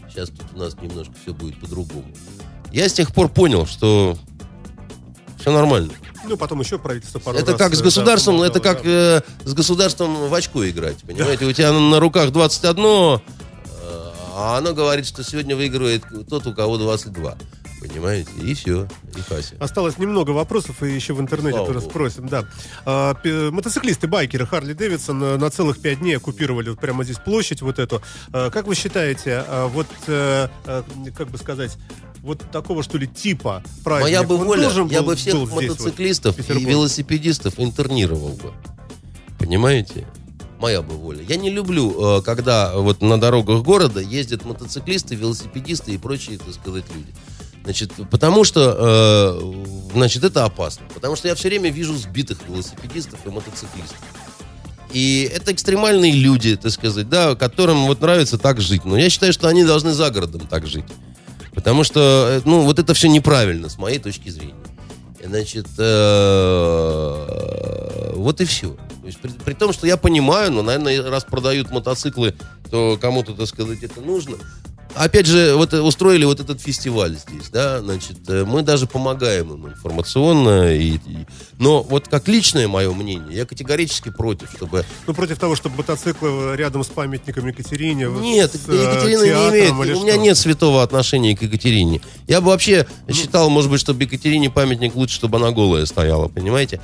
сейчас тут у нас немножко все будет по-другому. Я с тех пор понял, что все нормально. Ну, потом еще правительство пару Это раз, как с э, государством, да, это как э, с государством в очко играть, понимаете? У тебя на, на руках 21, э, а оно говорит, что сегодня выигрывает тот, у кого 22. Понимаете? И все, и Хася. Осталось немного вопросов, и еще в интернете Слава тоже богу. спросим, да. А, мотоциклисты, байкеры Харли Дэвидсон э, на целых пять дней оккупировали вот прямо здесь площадь вот эту. А, как вы считаете, а, вот, э, э, как бы сказать, вот такого, что ли, типа праздника? Моя бы он воля, я бы всех вот, мотоциклистов в и велосипедистов интернировал бы. Понимаете? Моя бы воля. Я не люблю, э, когда вот на дорогах города ездят мотоциклисты, велосипедисты и прочие, так сказать, люди. Значит, потому что, э, значит, это опасно. Потому что я все время вижу сбитых велосипедистов и мотоциклистов. И это экстремальные люди, так сказать, да, которым вот нравится так жить. Но я считаю, что они должны за городом так жить. Потому что, э, ну, вот это все неправильно, с моей точки зрения. Значит, э, вот и все. То есть, при, при том, что я понимаю, ну, наверное, раз продают мотоциклы, то кому-то, так сказать, это нужно. Опять же, вот э, устроили вот этот фестиваль здесь, да, значит, э, мы даже помогаем им информационно, и, и- но вот как личное мое мнение, я категорически против, чтобы Ну, против того, чтобы мотоциклы рядом с памятником Екатерине... нет, с, э, Екатерина не имеет. У меня что? нет святого отношения к Екатерине. Я бы вообще Ну. считал, может быть, чтобы Екатерине памятник лучше, чтобы она голая стояла, понимаете?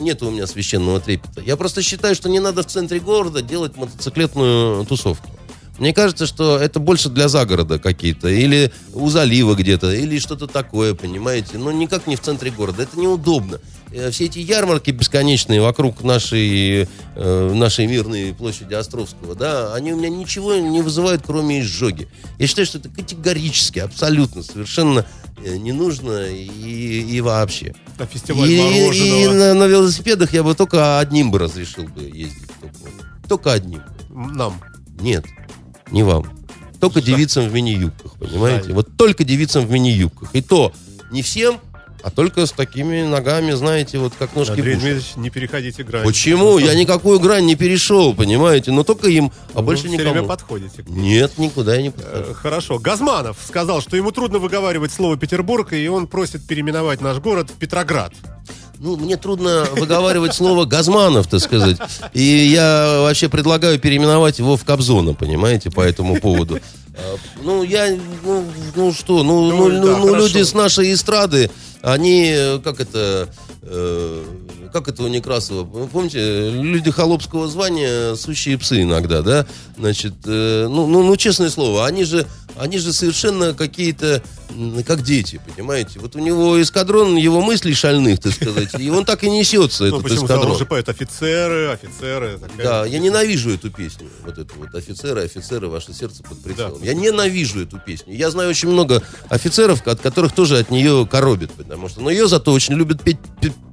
Нет у меня священного трепета. Я просто считаю, что не надо в центре города делать мотоциклетную тусовку. Мне кажется, что это больше для загорода какие-то, или у залива где-то, или что-то такое, понимаете? Но никак не в центре города. Это неудобно. Э, Все эти ярмарки бесконечные вокруг нашей, э, нашей мирной площади Островского, да, они у меня ничего не вызывают, кроме изжоги. Я считаю, что это категорически, абсолютно, совершенно э, не нужно и, и вообще. А фестиваль И, и на, на велосипедах я бы только одним бы разрешил бы ездить. Только, только одним. Нам. Нет, не вам. Только девицам в мини-юбках, понимаете? Вот только девицам в мини-юбках. И то не всем, а только с такими ногами, знаете, вот как ножки Андрей. Дмитриевич, не переходите грань. Почему? Я никакую грань не перешел, понимаете? Но только им, а Вы больше все время никому. подходите. к ним. Нет, никуда я не Э, подхожу. Хорошо. Газманов сказал, что ему трудно выговаривать слово Петербург, и он просит переименовать наш город в Петроград. Ну, мне трудно выговаривать слово Газманов, так сказать. И я вообще предлагаю переименовать его в Кобзона, понимаете, по этому поводу. А, Ну, я, ну, ну что, ну, Ну, ну, да, ну, ну, хорошо. люди с нашей эстрады, они, э, как это, э, как это у Некрасова, вы помните, люди холопского звания, сущие псы иногда, да, значит, э, ну, ну, ну, честное слово, они же они же совершенно какие-то, как дети, понимаете? Вот у него эскадрон его мыслей шальных, так сказать, и он так и несется, Ну, этот почему эскадрон. же поэт офицеры, офицеры. такая- Да, я ненавижу эту песню. Вот эту вот офицеры, офицеры, ваше сердце под прицелом. Да. Я ненавижу эту песню. Я знаю очень много офицеров, от которых тоже от нее коробит, потому что, но ее зато очень любят петь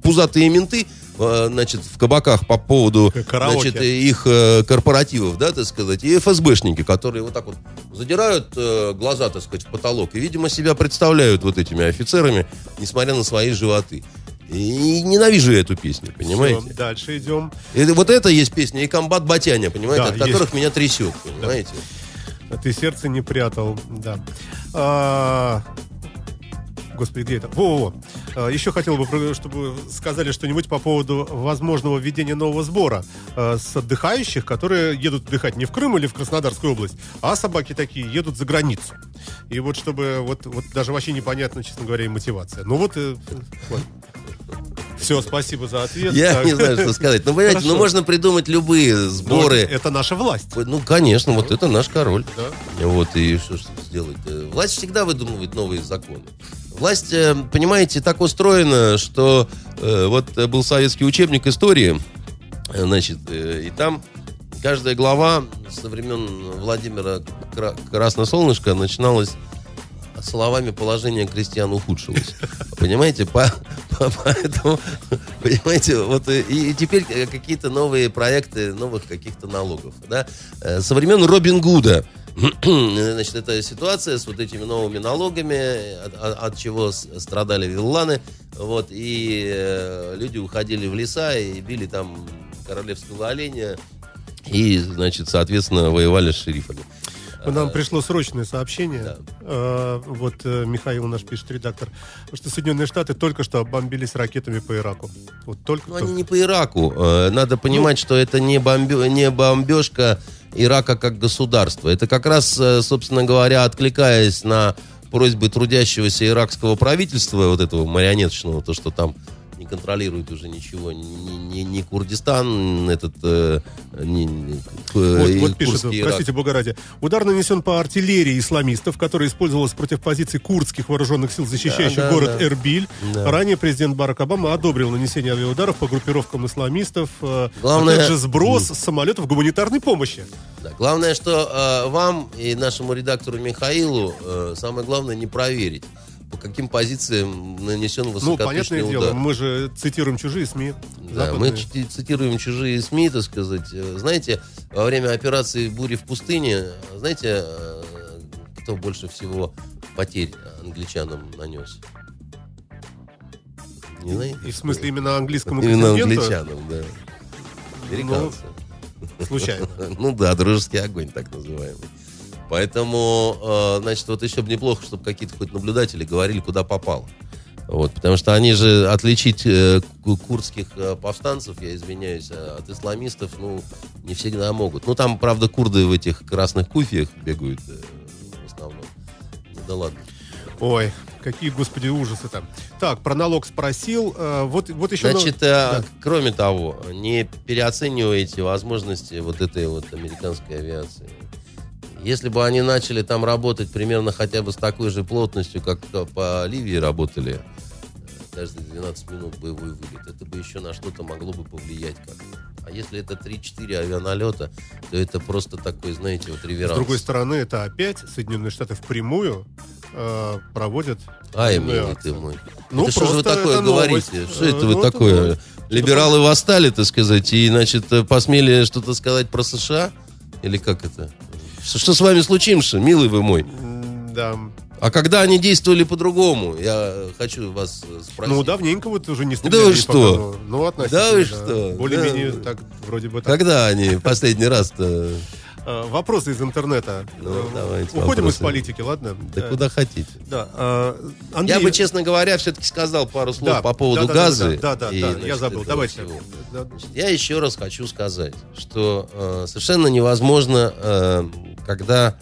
пузатые менты, значит, в кабаках по поводу, Караоке. значит, их э, корпоративов, да, так сказать, и ФСБшники, которые вот так вот задирают э, глаза, так сказать, в потолок и, видимо, себя представляют вот этими офицерами, несмотря на свои животы. И ненавижу я эту песню, понимаете? Всё, дальше идем. И вот это есть песня и комбат Батяня, понимаете, Да, от есть. которых меня трясет, понимаете. Ты сердце не прятал, да. А, Господи, где это? Во-во-во. А, Еще хотел бы, чтобы сказали что-нибудь по поводу возможного введения нового сбора а, с отдыхающих, которые едут отдыхать не в Крым или в Краснодарскую область, а собаки такие едут за границу. И вот чтобы, вот, вот даже вообще непонятно, честно говоря, и мотивация. Ну вот, все, спасибо за ответ. Я Так. не знаю, что сказать. Ну, понимаете, ну Хорошо. можно придумать любые Ну, сборы. это, это наша власть. Ну, конечно, вот это наш король. Да. Вот, и что ж сделать? Э, Власть всегда выдумывает новые законы. Власть, э, понимаете, так устроена, что э, вот э, был советский учебник истории, значит, и там каждая глава со времен Владимира Кра- Красносолнышко начиналась словами положение крестьян ухудшилось. Понимаете, по- по- поэтому, понимаете, вот и, и теперь какие-то новые проекты новых каких-то налогов, да. Со времен Робин Гуда, значит, эта ситуация с вот этими новыми налогами, от, от- чего страдали вилланы, вот, и э, люди уходили в леса и били там королевского оленя, и, значит, соответственно, воевали с шерифами. Нам пришло срочное сообщение. Да. Э, вот э, Михаил наш пишет, редактор, что Соединенные Штаты только что бомбились ракетами по Ираку. Вот только Ну, что. они не по Ираку. Э, Надо понимать, что это не, бомбё- не бомбежка Ирака как государства. Это как раз, э, собственно говоря, откликаясь на просьбы трудящегося иракского правительства, вот этого марионеточного, то, что там не контролирует уже ничего, ни, ни- ни Курдистан, этот, э, ни- ни- э, Вот, вот пишет, Ирак. простите, бога ради. Удар нанесен по артиллерии исламистов, которая использовалась против позиций курдских вооруженных сил, защищающих Да, да, город да. Эрбиль. Да. Ранее президент Барак Обама одобрил нанесение авиаударов по группировкам исламистов, э, Главное- а также сброс самолетов гуманитарной помощи. Да, Главное, что э, вам и нашему редактору Михаилу э, самое главное не проверить, по каким позициям нанесен Ну, высокоточный понятное удар. дело, мы же цитируем чужие СМИ. Да, мы западные. чти- цитируем чужие СМИ, так сказать. Э, Знаете, во время операции «Бури в пустыне», знаете, э, кто больше всего потерь англичанам нанес? Не знаете? И в смысле именно английскому Именно англичанам, да. Американцы. Случайно. Ну да, дружеский огонь, так называемый. Поэтому, э, значит, вот еще бы неплохо, чтобы какие-то хоть наблюдатели говорили, куда попало. Вот, потому что они же отличить э, ку- курдских э, повстанцев, я извиняюсь, э, от исламистов, ну, не всегда могут. Ну, там, правда, курды в этих красных куфиях бегают э, в основном. Ну, да ладно. Ой, какие, господи, ужасы там. Так, про налог спросил. э, вот, вот еще... Значит, э, кроме того, не переоценивайте возможности вот этой вот американской авиации. Если бы они начали там работать примерно хотя бы с такой же плотностью, как по Ливии работали, э, каждые 12 минут боевой вылет, это бы еще на что-то могло бы повлиять как-то. А если это 3-4 авианалета, то это просто такой, знаете, вот С реверанс. другой стороны, это опять Соединенные Штаты впрямую э, проводят... Ай, милый ты мой. Ну, это что же вы такое это новость. говорите? Что Э, это вы ну, это такое? новость. Либералы восстали, так сказать, и, значит, э, посмели что-то сказать про США? Или как это? Что, с вами случилось, милый вы мой? Да. А когда они действовали по-другому? Я хочу вас э, спросить. Ну, давненько вот уже не Да стреляли вы по что? Казу. Ну, относительно, Да вы да. что? Более-менее Да. так, вроде бы так. Когда они последний раз-то? Э, Вопросы из интернета. Ну, Э, давайте Уходим вопросы. из политики, ладно? Да Э, куда хотите. Да. э, Андрей- Я бы, честно говоря, все-таки сказал пару слов Да, по поводу да, да, да, газа. Да, да, да, и, да, значит, я забыл. Давайте. всего. Да. Значит, Я еще раз хочу сказать, что э, совершенно невозможно, э, когда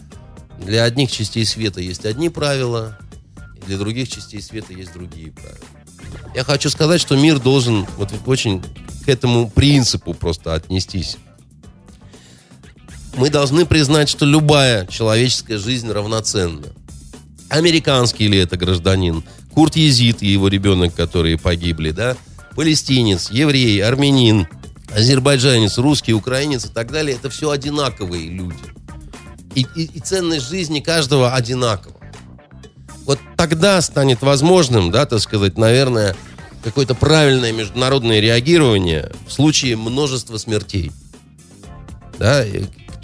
для одних частей света есть одни правила, для других частей света есть другие правила. Я хочу сказать, что мир должен вот очень к этому принципу просто отнестись. Мы должны признать, что любая человеческая жизнь равноценна. Американский ли это гражданин, Курт Езид и его ребенок, которые погибли, да, палестинец, еврей, армянин, азербайджанец, русский, украинец и так далее, это все одинаковые люди. И, и, и ценность жизни каждого одинакова. Вот тогда станет возможным, да, так сказать, наверное, какое-то правильное международное реагирование в случае множества смертей. Да,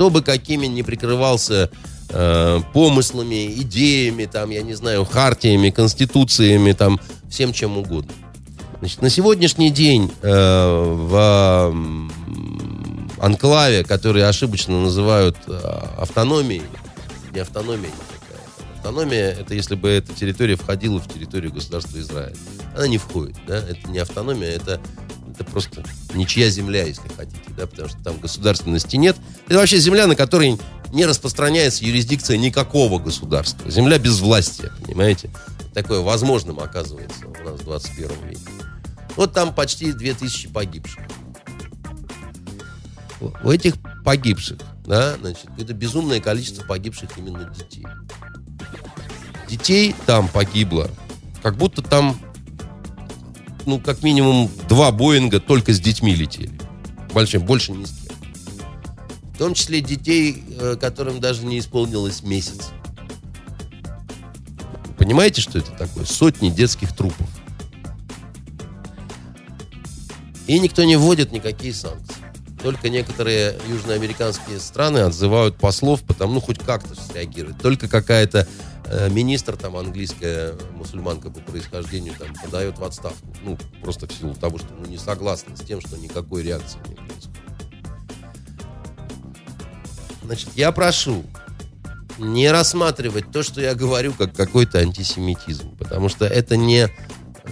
кто бы какими ни прикрывался э, помыслами, идеями, там, я не знаю, хартиями, конституциями, там, всем чем угодно. Значит, на сегодняшний день э, в э, анклаве, который ошибочно называют э, автономией, не автономией. Автономия, это если бы эта территория входила в территорию государства Израиль. Она не входит, да, это не автономия, это, это просто ничья земля, если хотите, да, потому что там государственности нет. Это вообще земля, на которой не распространяется юрисдикция никакого государства. Земля без власти, понимаете? Такое возможным оказывается у нас в 21 веке. Вот там почти 2000 погибших. У этих погибших, да, значит, это безумное количество погибших именно детей. Детей там погибло, как будто там, ну, как минимум два Боинга только с детьми летели. Больше, больше ни с кем. В том числе детей, э, которым даже не исполнилось месяц. Понимаете, что это такое? Сотни детских трупов. И никто не вводит никакие санкции. Только некоторые южноамериканские страны отзывают послов, потому ну хоть как-то среагировать. Только какая-то министр там английская мусульманка по происхождению там подает в отставку. Ну, просто в силу того, что ну, не согласна с тем, что никакой реакции не происходит. Значит, я прошу не рассматривать то, что я говорю, как какой-то антисемитизм, потому что это не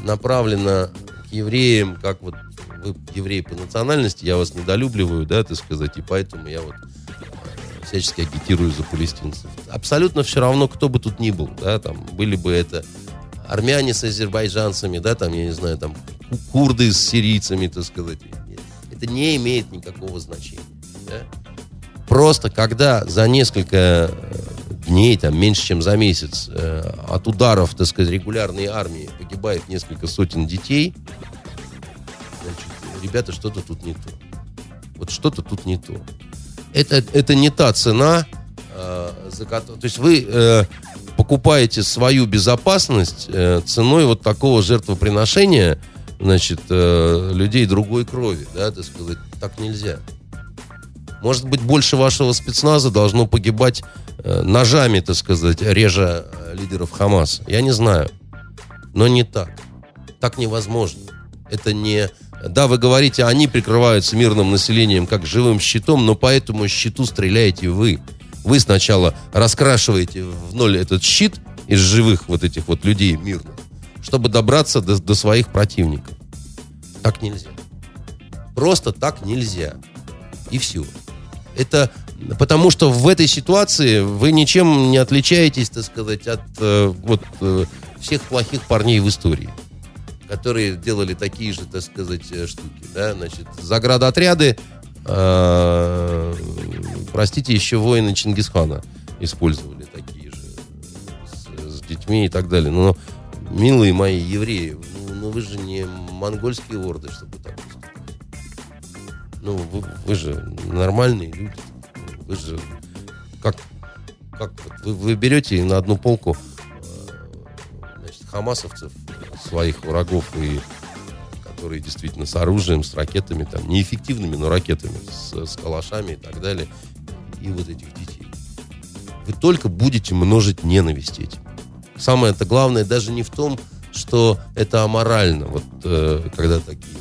направлено к евреям, как вот вы евреи по национальности, я вас недолюбливаю, да, так сказать, и поэтому я вот э, всячески агитирую за палестинцев. Абсолютно все равно, кто бы тут ни был, да, там, были бы это армяне с азербайджанцами, да, там, я не знаю, там, курды с сирийцами, так сказать. Это не имеет никакого значения, да. Просто когда за несколько э, дней, там, меньше, чем за месяц, э, от ударов, так сказать, регулярной армии погибает несколько сотен детей, ребята, что-то тут не то. Вот что-то тут не то. Это, это не та цена, э, за которую... То есть вы э, покупаете свою безопасность э, ценой вот такого жертвоприношения, значит, э, людей другой крови, да, так сказать, так нельзя. Может быть, больше вашего спецназа должно погибать э, ножами, так сказать, режа э, лидеров Хамаса. Я не знаю. Но не так. Так невозможно. Это не да, вы говорите, они прикрываются мирным населением как живым щитом, но по этому щиту стреляете вы. Вы сначала раскрашиваете в ноль этот щит из живых вот этих вот людей мирных, чтобы добраться до, до своих противников. Так нельзя. Просто так нельзя. И все. Это потому что в этой ситуации вы ничем не отличаетесь, так сказать, от э, вот э, всех плохих парней в истории которые делали такие же, так сказать, э, штуки. Да? Значит, заградотряды, э, простите, еще воины Чингисхана использовали такие же с, с детьми и так далее. Но, милые мои евреи, ну, ну вы же не монгольские орды, чтобы так. Ну, вы, вы же нормальные люди. Вы же как, как вы, вы берете на одну полку э, значит, хамасовцев своих врагов и которые действительно с оружием, с ракетами, там, неэффективными, но ракетами, с, с калашами и так далее, и вот этих детей. Вы только будете множить ненависть этим. Самое это главное даже не в том, что это аморально, вот э, когда такие.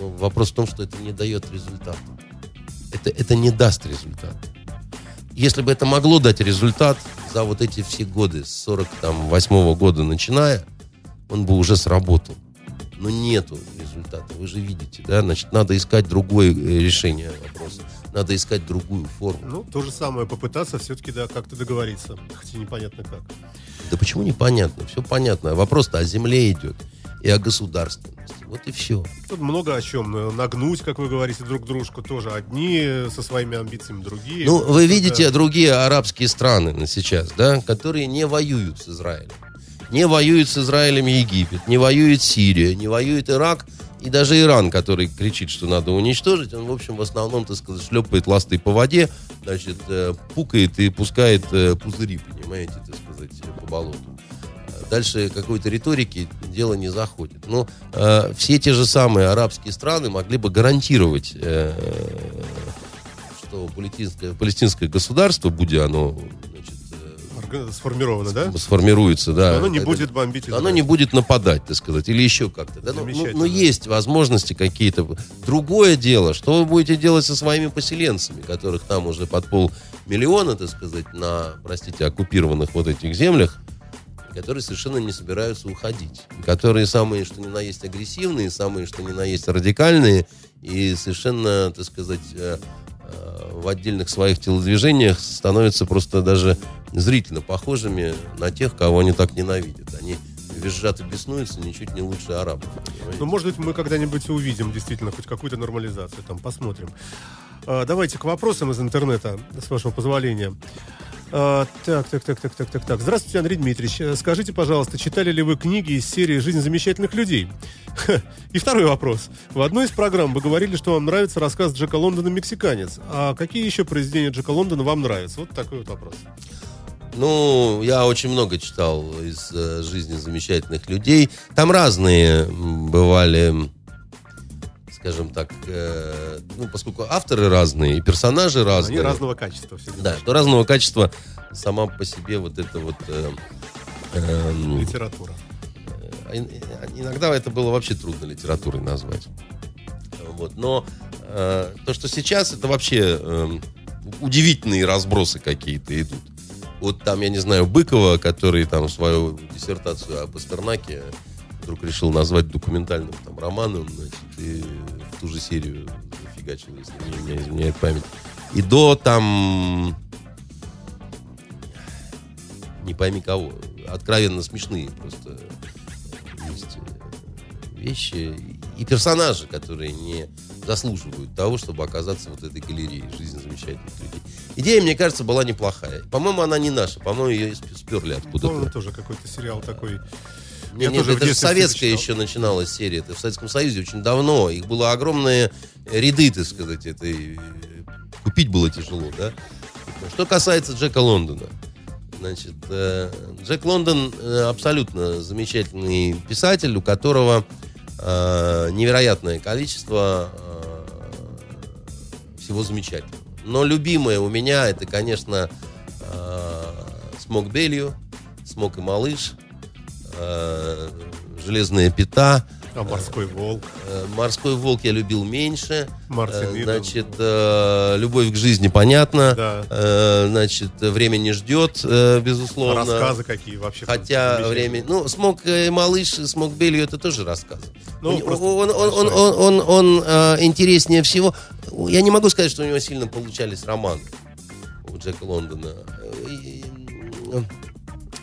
Но вопрос в том, что это не дает результата. Это, это не даст результат. Если бы это могло дать результат за вот эти все годы, с 48 года начиная, он бы уже сработал. Но нету результата, вы же видите, да, значит, надо искать другое э, решение вопроса, надо искать другую форму. Ну, то же самое, попытаться все-таки, да, как-то договориться, хотя непонятно как. Да почему непонятно? Все понятно. Вопрос-то о земле идет. и о государственности. Вот и все. Тут много о чем. Нагнуть, как вы говорите, друг дружку тоже. Одни со своими амбициями, другие. Ну, вы видите другие арабские страны сейчас, да, которые не воюют с Израилем. Не воюет с Израилем Египет, не воюет Сирия, не воюет Ирак, и даже Иран, который кричит, что надо уничтожить, он, в общем, в основном, так сказать, шлепает ласты по воде, значит, э, пукает и пускает э, пузыри, понимаете, так сказать, по болоту. Дальше какой-то риторики дело не заходит. Но э, все те же самые арабские страны могли бы гарантировать, э, что палестинское, палестинское государство, будь оно сформировано, да? Сформируется, да. оно не это, будет бомбить. Оно не будет нападать, так сказать, или еще как-то. Да? Ну, ну, ну, есть возможности какие-то. Другое дело, что вы будете делать со своими поселенцами, которых там уже под полмиллиона, так сказать, на, простите, оккупированных вот этих землях, которые совершенно не собираются уходить. Которые самые, что ни на есть, агрессивные, самые, что ни на есть, радикальные и совершенно, так сказать, э, в отдельных своих телодвижениях становятся просто даже зрительно похожими на тех, кого они так ненавидят. Они визжат и беснуются ничуть не лучше арабов. Ну, может быть, мы когда-нибудь увидим действительно хоть какую-то нормализацию, там, посмотрим. А, давайте к вопросам из интернета, с вашего позволения. А, так, так, так, так, так, так, так. Здравствуйте, Андрей Дмитриевич. Э, скажите, пожалуйста, читали ли вы книги из серии «Жизнь замечательных людей»? И второй вопрос. В одной из программ вы говорили, что вам нравится рассказ Джека Лондона «Мексиканец». А какие еще произведения Джека Лондона вам нравятся? Вот такой вот вопрос. Ну, я очень много читал из э, жизни замечательных людей. Там разные бывали, скажем так, э, ну, поскольку авторы разные, и персонажи разные. Они разного качества. Все да, что разного качества сама по себе вот это вот... Э, э, Литература. Э, иногда это было вообще трудно литературой назвать. Вот. Но э, то, что сейчас, это вообще э, удивительные разбросы какие-то идут вот там, я не знаю, Быкова, который там свою диссертацию о Пастернаке вдруг решил назвать документальным там романом, значит, и ту же серию зафигачил, если не меня изменяет память. И до там не пойми кого, откровенно смешные просто есть вещи и персонажи, которые не заслуживают того, чтобы оказаться вот этой галереей жизни замечательных людей. Идея, мне кажется, была неплохая. По-моему, она не наша. По-моему, ее сперли откуда-то. По-моему, тоже какой-то сериал такой. Нет, нет, это же советская еще начиналась серия. Это в Советском Союзе очень давно. Их было огромные ряды, так сказать, этой... Купить было тяжело, да? Что касается Джека Лондона. Значит, э, Джек Лондон э, абсолютно замечательный писатель, у которого э, невероятное количество всего замечательного. Но любимое у меня это, конечно, э, Смок Белью, Смок и Малыш, э, Железная Пята. А морской волк? Э, морской волк я любил меньше. Мартин Значит, любовь к жизни понятно. Да. Значит, время не ждет, безусловно. Рассказы какие вообще? Хотя время... Ну, Смок и Малыш, Смок Белью это тоже рассказы. Ну, он, он, он, он, он, он, он интереснее всего. Я не могу сказать, что у него сильно получались романы у Джека Лондона.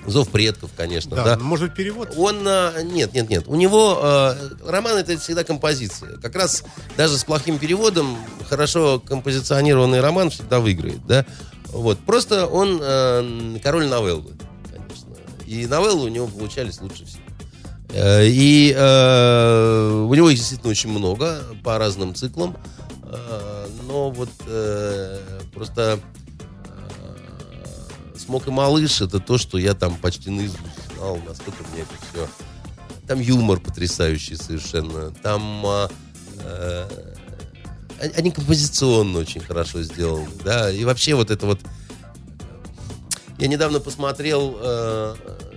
Зов предков, конечно. Да, да. может перевод? Он а, нет, нет, нет. У него э, роман это всегда композиция. Как раз даже с плохим переводом хорошо композиционированный роман всегда выиграет, да. Вот просто он э, король новеллы, конечно. И новеллы у него получались лучше всего. Э, и э, у него их действительно очень много по разным циклам. Э, но вот э, просто э, Смок и Малыш это то, что я там почти наизусть знал, насколько мне это все... Там юмор потрясающий совершенно. Там... Э, они композиционно очень хорошо сделаны, да, и вообще вот это вот... Я недавно посмотрел э,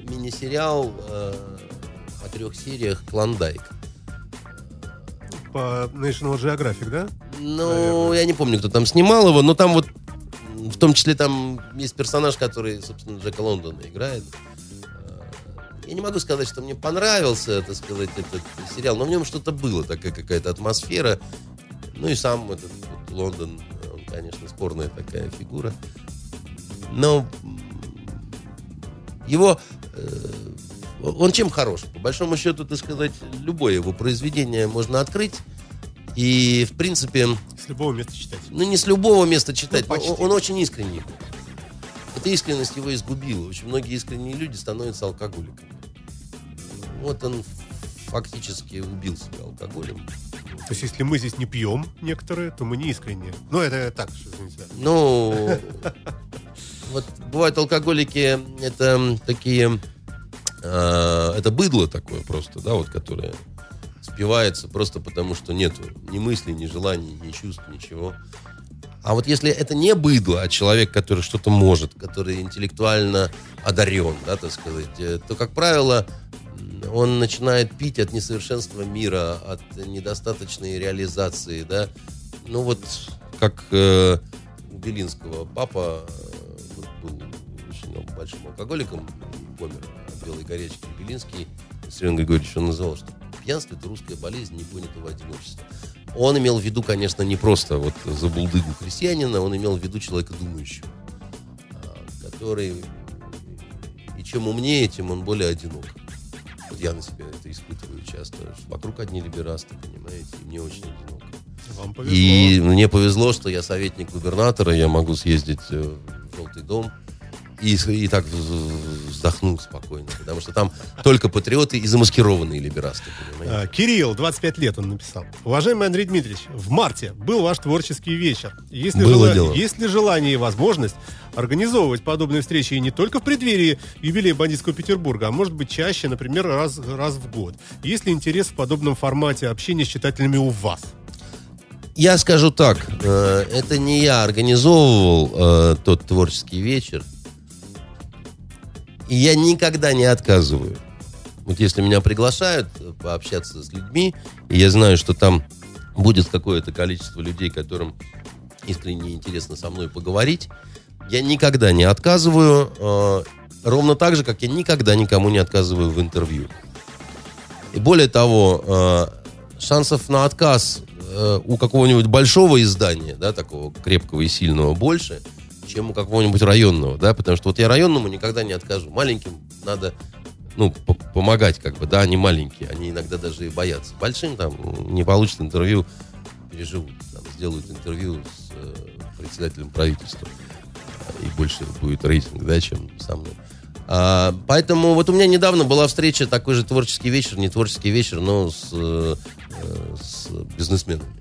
мини-сериал э, о трех сериях «Клондайк» по National Geographic, да? Ну, Наверное. я не помню, кто там снимал его, но там вот, в том числе там есть персонаж, который, собственно, Джека Лондона играет. Э, я не могу сказать, что мне понравился, так сказать, этот сериал, но в нем что-то было, такая какая-то атмосфера. Ну и сам этот вот, Лондон, он, конечно, спорная такая фигура. Но его... Э, он чем хорош? По большому счету, так сказать, любое его произведение можно открыть. И, в принципе, С любого места читать. ну не с любого места читать, Ну, он, он очень искренний. Эта искренность его изгубила. Очень многие искренние люди становятся алкоголиками. Вот он фактически убил себя алкоголем. То есть, если мы здесь не пьем некоторые, то мы не искренние. Ну, это так, что, извините. Ну, вот бывают алкоголики, это такие, э, это быдло такое просто, да, вот, которое спивается просто потому, что нету ни мыслей, ни желаний, ни чувств, ничего. А вот если это не быдло, а человек, который что-то может, который интеллектуально одарен, да, так сказать, э, то, как правило, он начинает пить от несовершенства мира, от недостаточной реализации, да. Ну вот, как э, у Белинского папа э, был очень большим алкоголиком, помер от белой горячки. Белинский, Сергей Григорьевич, он называл, что пьянство – это русская болезнь непонятого одиночества. Он имел в виду, конечно, не просто вот забулдыгу крестьянина, он имел в виду человека думающего, а, который и чем умнее, тем он более одинок. Вот я на себя это испытываю часто. Вокруг одни либерасты, понимаете, и мне очень одиноко. Вам повезло. И мне повезло, что я советник губернатора, я могу съездить э, в Желтый дом и, и так вз- вздохнуть спокойно, потому что там только патриоты и замаскированные либерасты, понимаете? А, Кирилл, 25 лет он написал. Уважаемый Андрей Дмитриевич, в марте был ваш творческий вечер. Есть ли, Было дело. есть ли желание и возможность организовывать подобные встречи и не только в преддверии юбилея бандитского Петербурга, а может быть чаще, например, раз, раз в год? Есть ли интерес в подобном формате общения с читателями у вас? Я скажу так, э, это не я организовывал э, тот творческий вечер, и я никогда не отказываю. Вот если меня приглашают э, пообщаться с людьми, и я знаю, что там будет какое-то количество людей, которым искренне интересно со мной поговорить, я никогда не отказываю, э, ровно так же, как я никогда никому не отказываю в интервью. И более того, э, шансов на отказ э, у какого-нибудь большого издания, да, такого крепкого и сильного, больше, чем у какого-нибудь районного, да, потому что вот я районному никогда не откажу. Маленьким надо, ну, помогать, как бы, да, они маленькие, они иногда даже и боятся. Большим там не получат интервью, переживут, там, сделают интервью с э, председателем правительства, и больше будет рейтинг, да, чем со мной. А, поэтому вот у меня недавно была встреча, такой же творческий вечер, не творческий вечер, но с, э, э, с бизнесменами.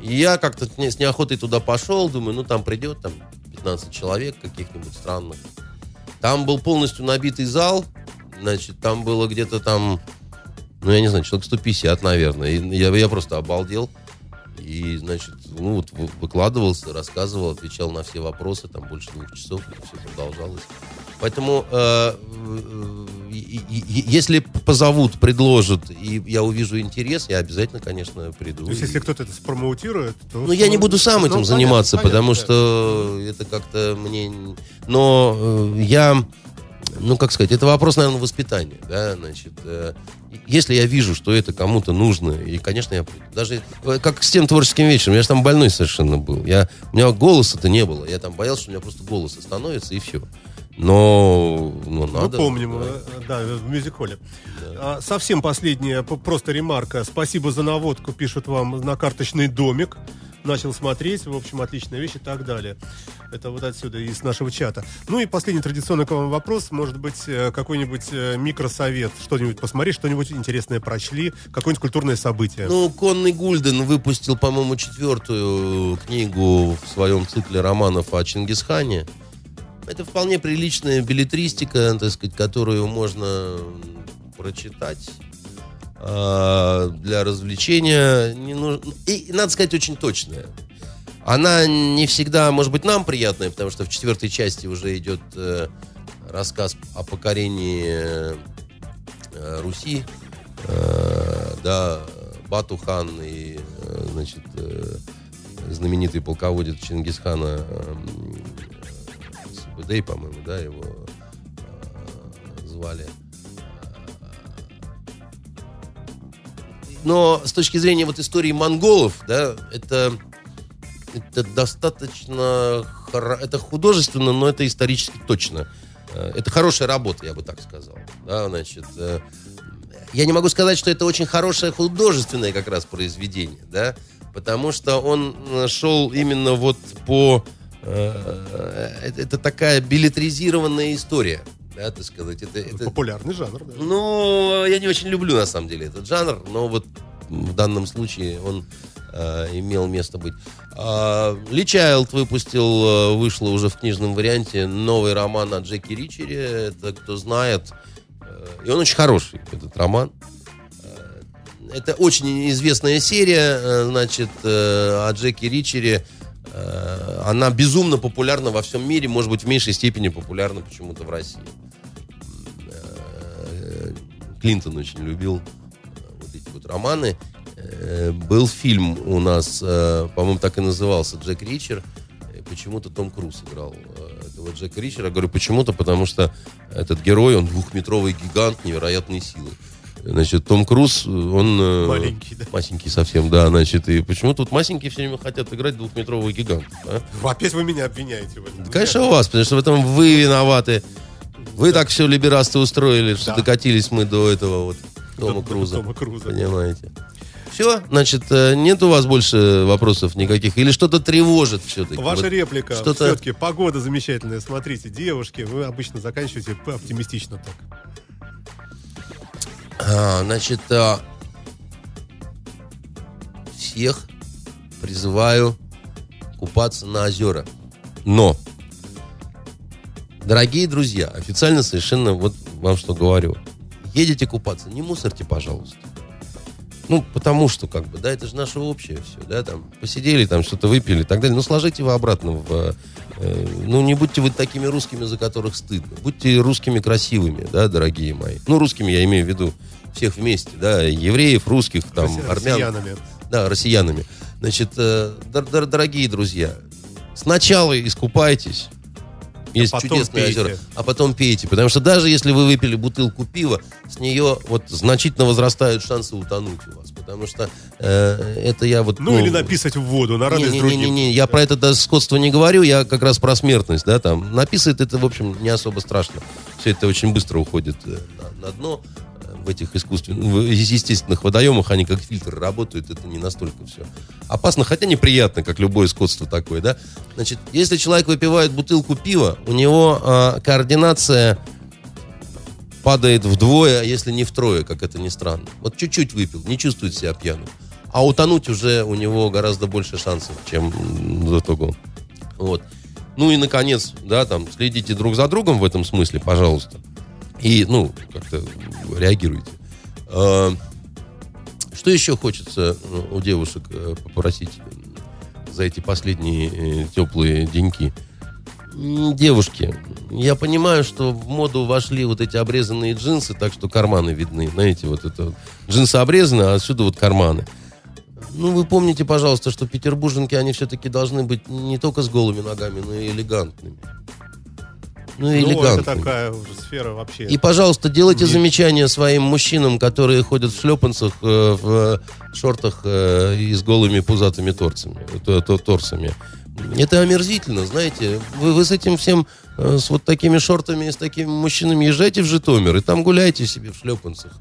И я как-то с неохотой туда пошел, думаю, ну там придет там 15 человек каких-нибудь странных. Там был полностью набитый зал, значит, там было где-то там, ну я не знаю, человек 150, наверное. И я, я просто обалдел. И, значит, ну вот вы- выкладывался, рассказывал, отвечал на все вопросы, там больше двух часов, и все продолжалось. Поэтому, э, если позовут, предложат, и я увижу интерес, я обязательно, конечно, приду. То есть, если кто-то это спромоутирует, то... Ну, я не буду сам Ну, этим понятно, заниматься, понятно, потому да. что это как-то мне... Но э, я... Ну, как сказать, это вопрос, наверное, воспитания, да, значит, э, если я вижу, что это кому-то нужно, и, конечно, я приду. Даже э, как с тем творческим вечером, я же там больной совершенно был, я, у меня голоса-то не было, я там боялся, что у меня просто голос остановится, и все. Но, ну, Мы надо. помним, да. э, да, в мюзик-холле. А, Совсем последняя, просто ремарка. Спасибо за наводку, пишут вам на карточный домик. Начал смотреть, в общем, отличная вещь и так далее. Это вот отсюда, из нашего чата. Ну и последний традиционный к вам вопрос. Может быть, э, какой-нибудь э, микросовет, что-нибудь посмотреть, что-нибудь интересное прочли, какое-нибудь культурное событие. Ну, Конный Гульден выпустил, по-моему, четвертую книгу в своем цикле романов о Чингисхане. Это вполне приличная билетристика, так сказать, которую можно прочитать а, для развлечения. Не нужно... И, надо сказать, очень точная. Она не всегда, может быть, нам приятная, потому что в четвертой части уже идет э, рассказ о покорении э, Руси, э, да, Батухан и, значит, знаменитый полководец Чингисхана Субэдэй, по-моему, да, его э, звали. Но с точки зрения вот истории монголов, да, это, это достаточно это художественно, но это исторически точно. э, это хорошая работа, я бы так сказал. Да, значит, э, я не могу сказать, что это очень хорошее художественное как раз произведение, да, потому что он э, шел именно вот по... э, это, это такая билетризированная история, да, так сказать. Это, это, Популярный жанр, да. ну, я не очень люблю, на самом деле, этот жанр, но вот в данном случае он э, имел место быть. Ли Чайлд выпустил, э, вышло уже в книжном варианте, новый роман о Джеки Ричере. Это кто знает. Э, и он очень хороший, этот роман. Э, Это очень известная серия, э, значит, э, о Джеки Ричере. Э, Она безумно популярна во всем мире, может быть, в меньшей степени популярна почему-то в России. Э, Клинтон очень любил э, вот эти вот романы. Был фильм у нас, по-моему, так и назывался, «Джек Ричер». Почему-то Том Круз играл этого Джека Ричера. Говорю, почему-то, потому что этот герой, он двухметровый гигант невероятной силы. Значит, Том Круз, он... э, Маленький, да. Масенький совсем, да, значит, и почему тут масенькие все время хотят играть двухметровый гигант? а? Опять вы меня обвиняете в этом. Да, конечно, у вас, потому что в этом вы виноваты. Вы так все либерасты устроили, что Да. докатились мы до этого вот Тома До- до Круза. Тома Круза. Понимаете? Все, значит, э, нет у вас больше вопросов никаких? Или что-то тревожит все-таки? Ваша Вот реплика. Что-то... Все-таки погода замечательная. Смотрите, девушки, вы обычно заканчиваете оптимистично так. А, значит, а, всех призываю купаться на озера. Но, дорогие друзья, официально совершенно вот вам что говорю. Едете купаться, не мусорьте, пожалуйста. Ну, потому что, как бы, да, это же наше общее все, да, там, посидели, там, что-то выпили и так далее. Ну, сложите его обратно в... э, ну, не будьте вы такими русскими, за которых стыдно. Будьте русскими красивыми, да, дорогие мои. Ну, русскими я имею в виду всех вместе, да, евреев, русских, там, Росси- армян. Россиянами. Да, россиянами. Значит, э, дор- дор- дорогие друзья, сначала искупайтесь. Есть потом чудесные пейте. озера. А потом пейте. Потому что даже если вы выпили бутылку пива, с нее вот значительно возрастают шансы утонуть у вас. Потому что э, это я вот... Ну, или написать в воду на радость другим. Не-не-не, я про это даже скотство не говорю, я как раз про смертность, да, там. Написывает это, в общем, не особо страшно. Все это очень быстро уходит э, на, на дно в этих искусственных, в естественных водоемах, они как фильтры работают, это не настолько все опасно, хотя неприятно, как любое скотство такое, да. Значит, если человек выпивает бутылку пива, у него э, координация падает вдвое, а если не втрое, как это ни странно. Вот чуть-чуть выпил, не чувствует себя пьяным. А утонуть уже у него гораздо больше шансов, чем до того. Вот. Ну и, наконец, да, там, следите друг за другом в этом смысле, пожалуйста. И, ну, как-то реагируйте. А, Что еще хочется ну, у девушек э, попросить за эти последние э, теплые деньки? Девушки, я понимаю, что в моду вошли вот эти обрезанные джинсы, так что карманы видны. Знаете, вот это джинсы обрезаны, а отсюда вот карманы. Ну, вы помните, пожалуйста, что петербурженки, они все-таки должны быть не только с голыми ногами, но и элегантными. Ну, и Ну, это такая уже сфера вообще. И, пожалуйста, делайте Не- замечания своим мужчинам, которые ходят в шлепанцах, э, в шортах э, и с голыми пузатыми торцами, то- то- торсами. Это омерзительно, знаете. Вы, вы с этим всем, э, с вот такими шортами и с такими мужчинами езжайте в Житомир и там гуляйте себе в шлепанцах.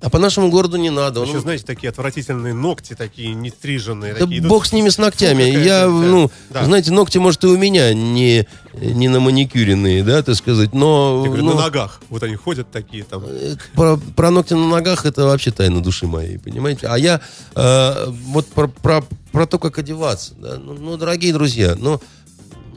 А по нашему городу не надо. Он- Еще, знаете, такие отвратительные ногти, такие не стриженные. да такие, идут. бог с ними, с ногтями. Я, ну, да. знаете, ногти, может, и у меня не, не на маникюренные, да, так сказать, но... Я говорю, ну, на ногах. Вот они ходят такие там. Э, Про, про ногти на ногах это вообще тайна души моей, понимаете? А я э, вот про, про, про то, как одеваться. да. Ну, ну, дорогие друзья, ну,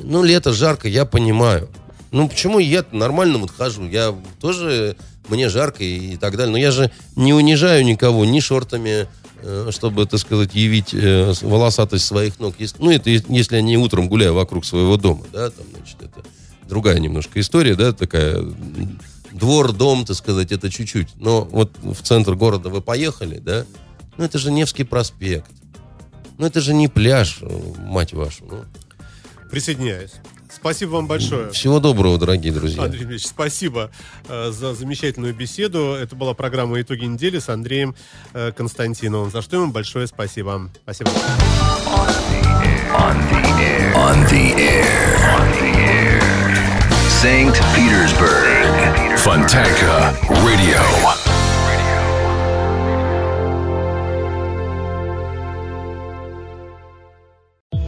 ну, лето жарко, я понимаю. Ну, почему я нормально вот хожу? Я тоже, мне жарко и, так далее. Но я же не унижаю никого ни шортами, э, чтобы, так сказать, явить э, волосатость своих ног. Ну, это если я не утром гуляю вокруг своего дома, да, там, значит, это другая немножко история, да, такая двор, дом, так сказать, это чуть-чуть. Но вот в центр города вы поехали, да, ну, это же Невский проспект. Ну, это же не пляж, э, мать вашу. ну. Присоединяюсь. Спасибо вам большое. Всего доброго, дорогие друзья. Андрей Ильич, спасибо э, за замечательную беседу. Это была программа «Итоги недели» с Андреем э, Константиновым. За что ему большое спасибо. Спасибо. On the air.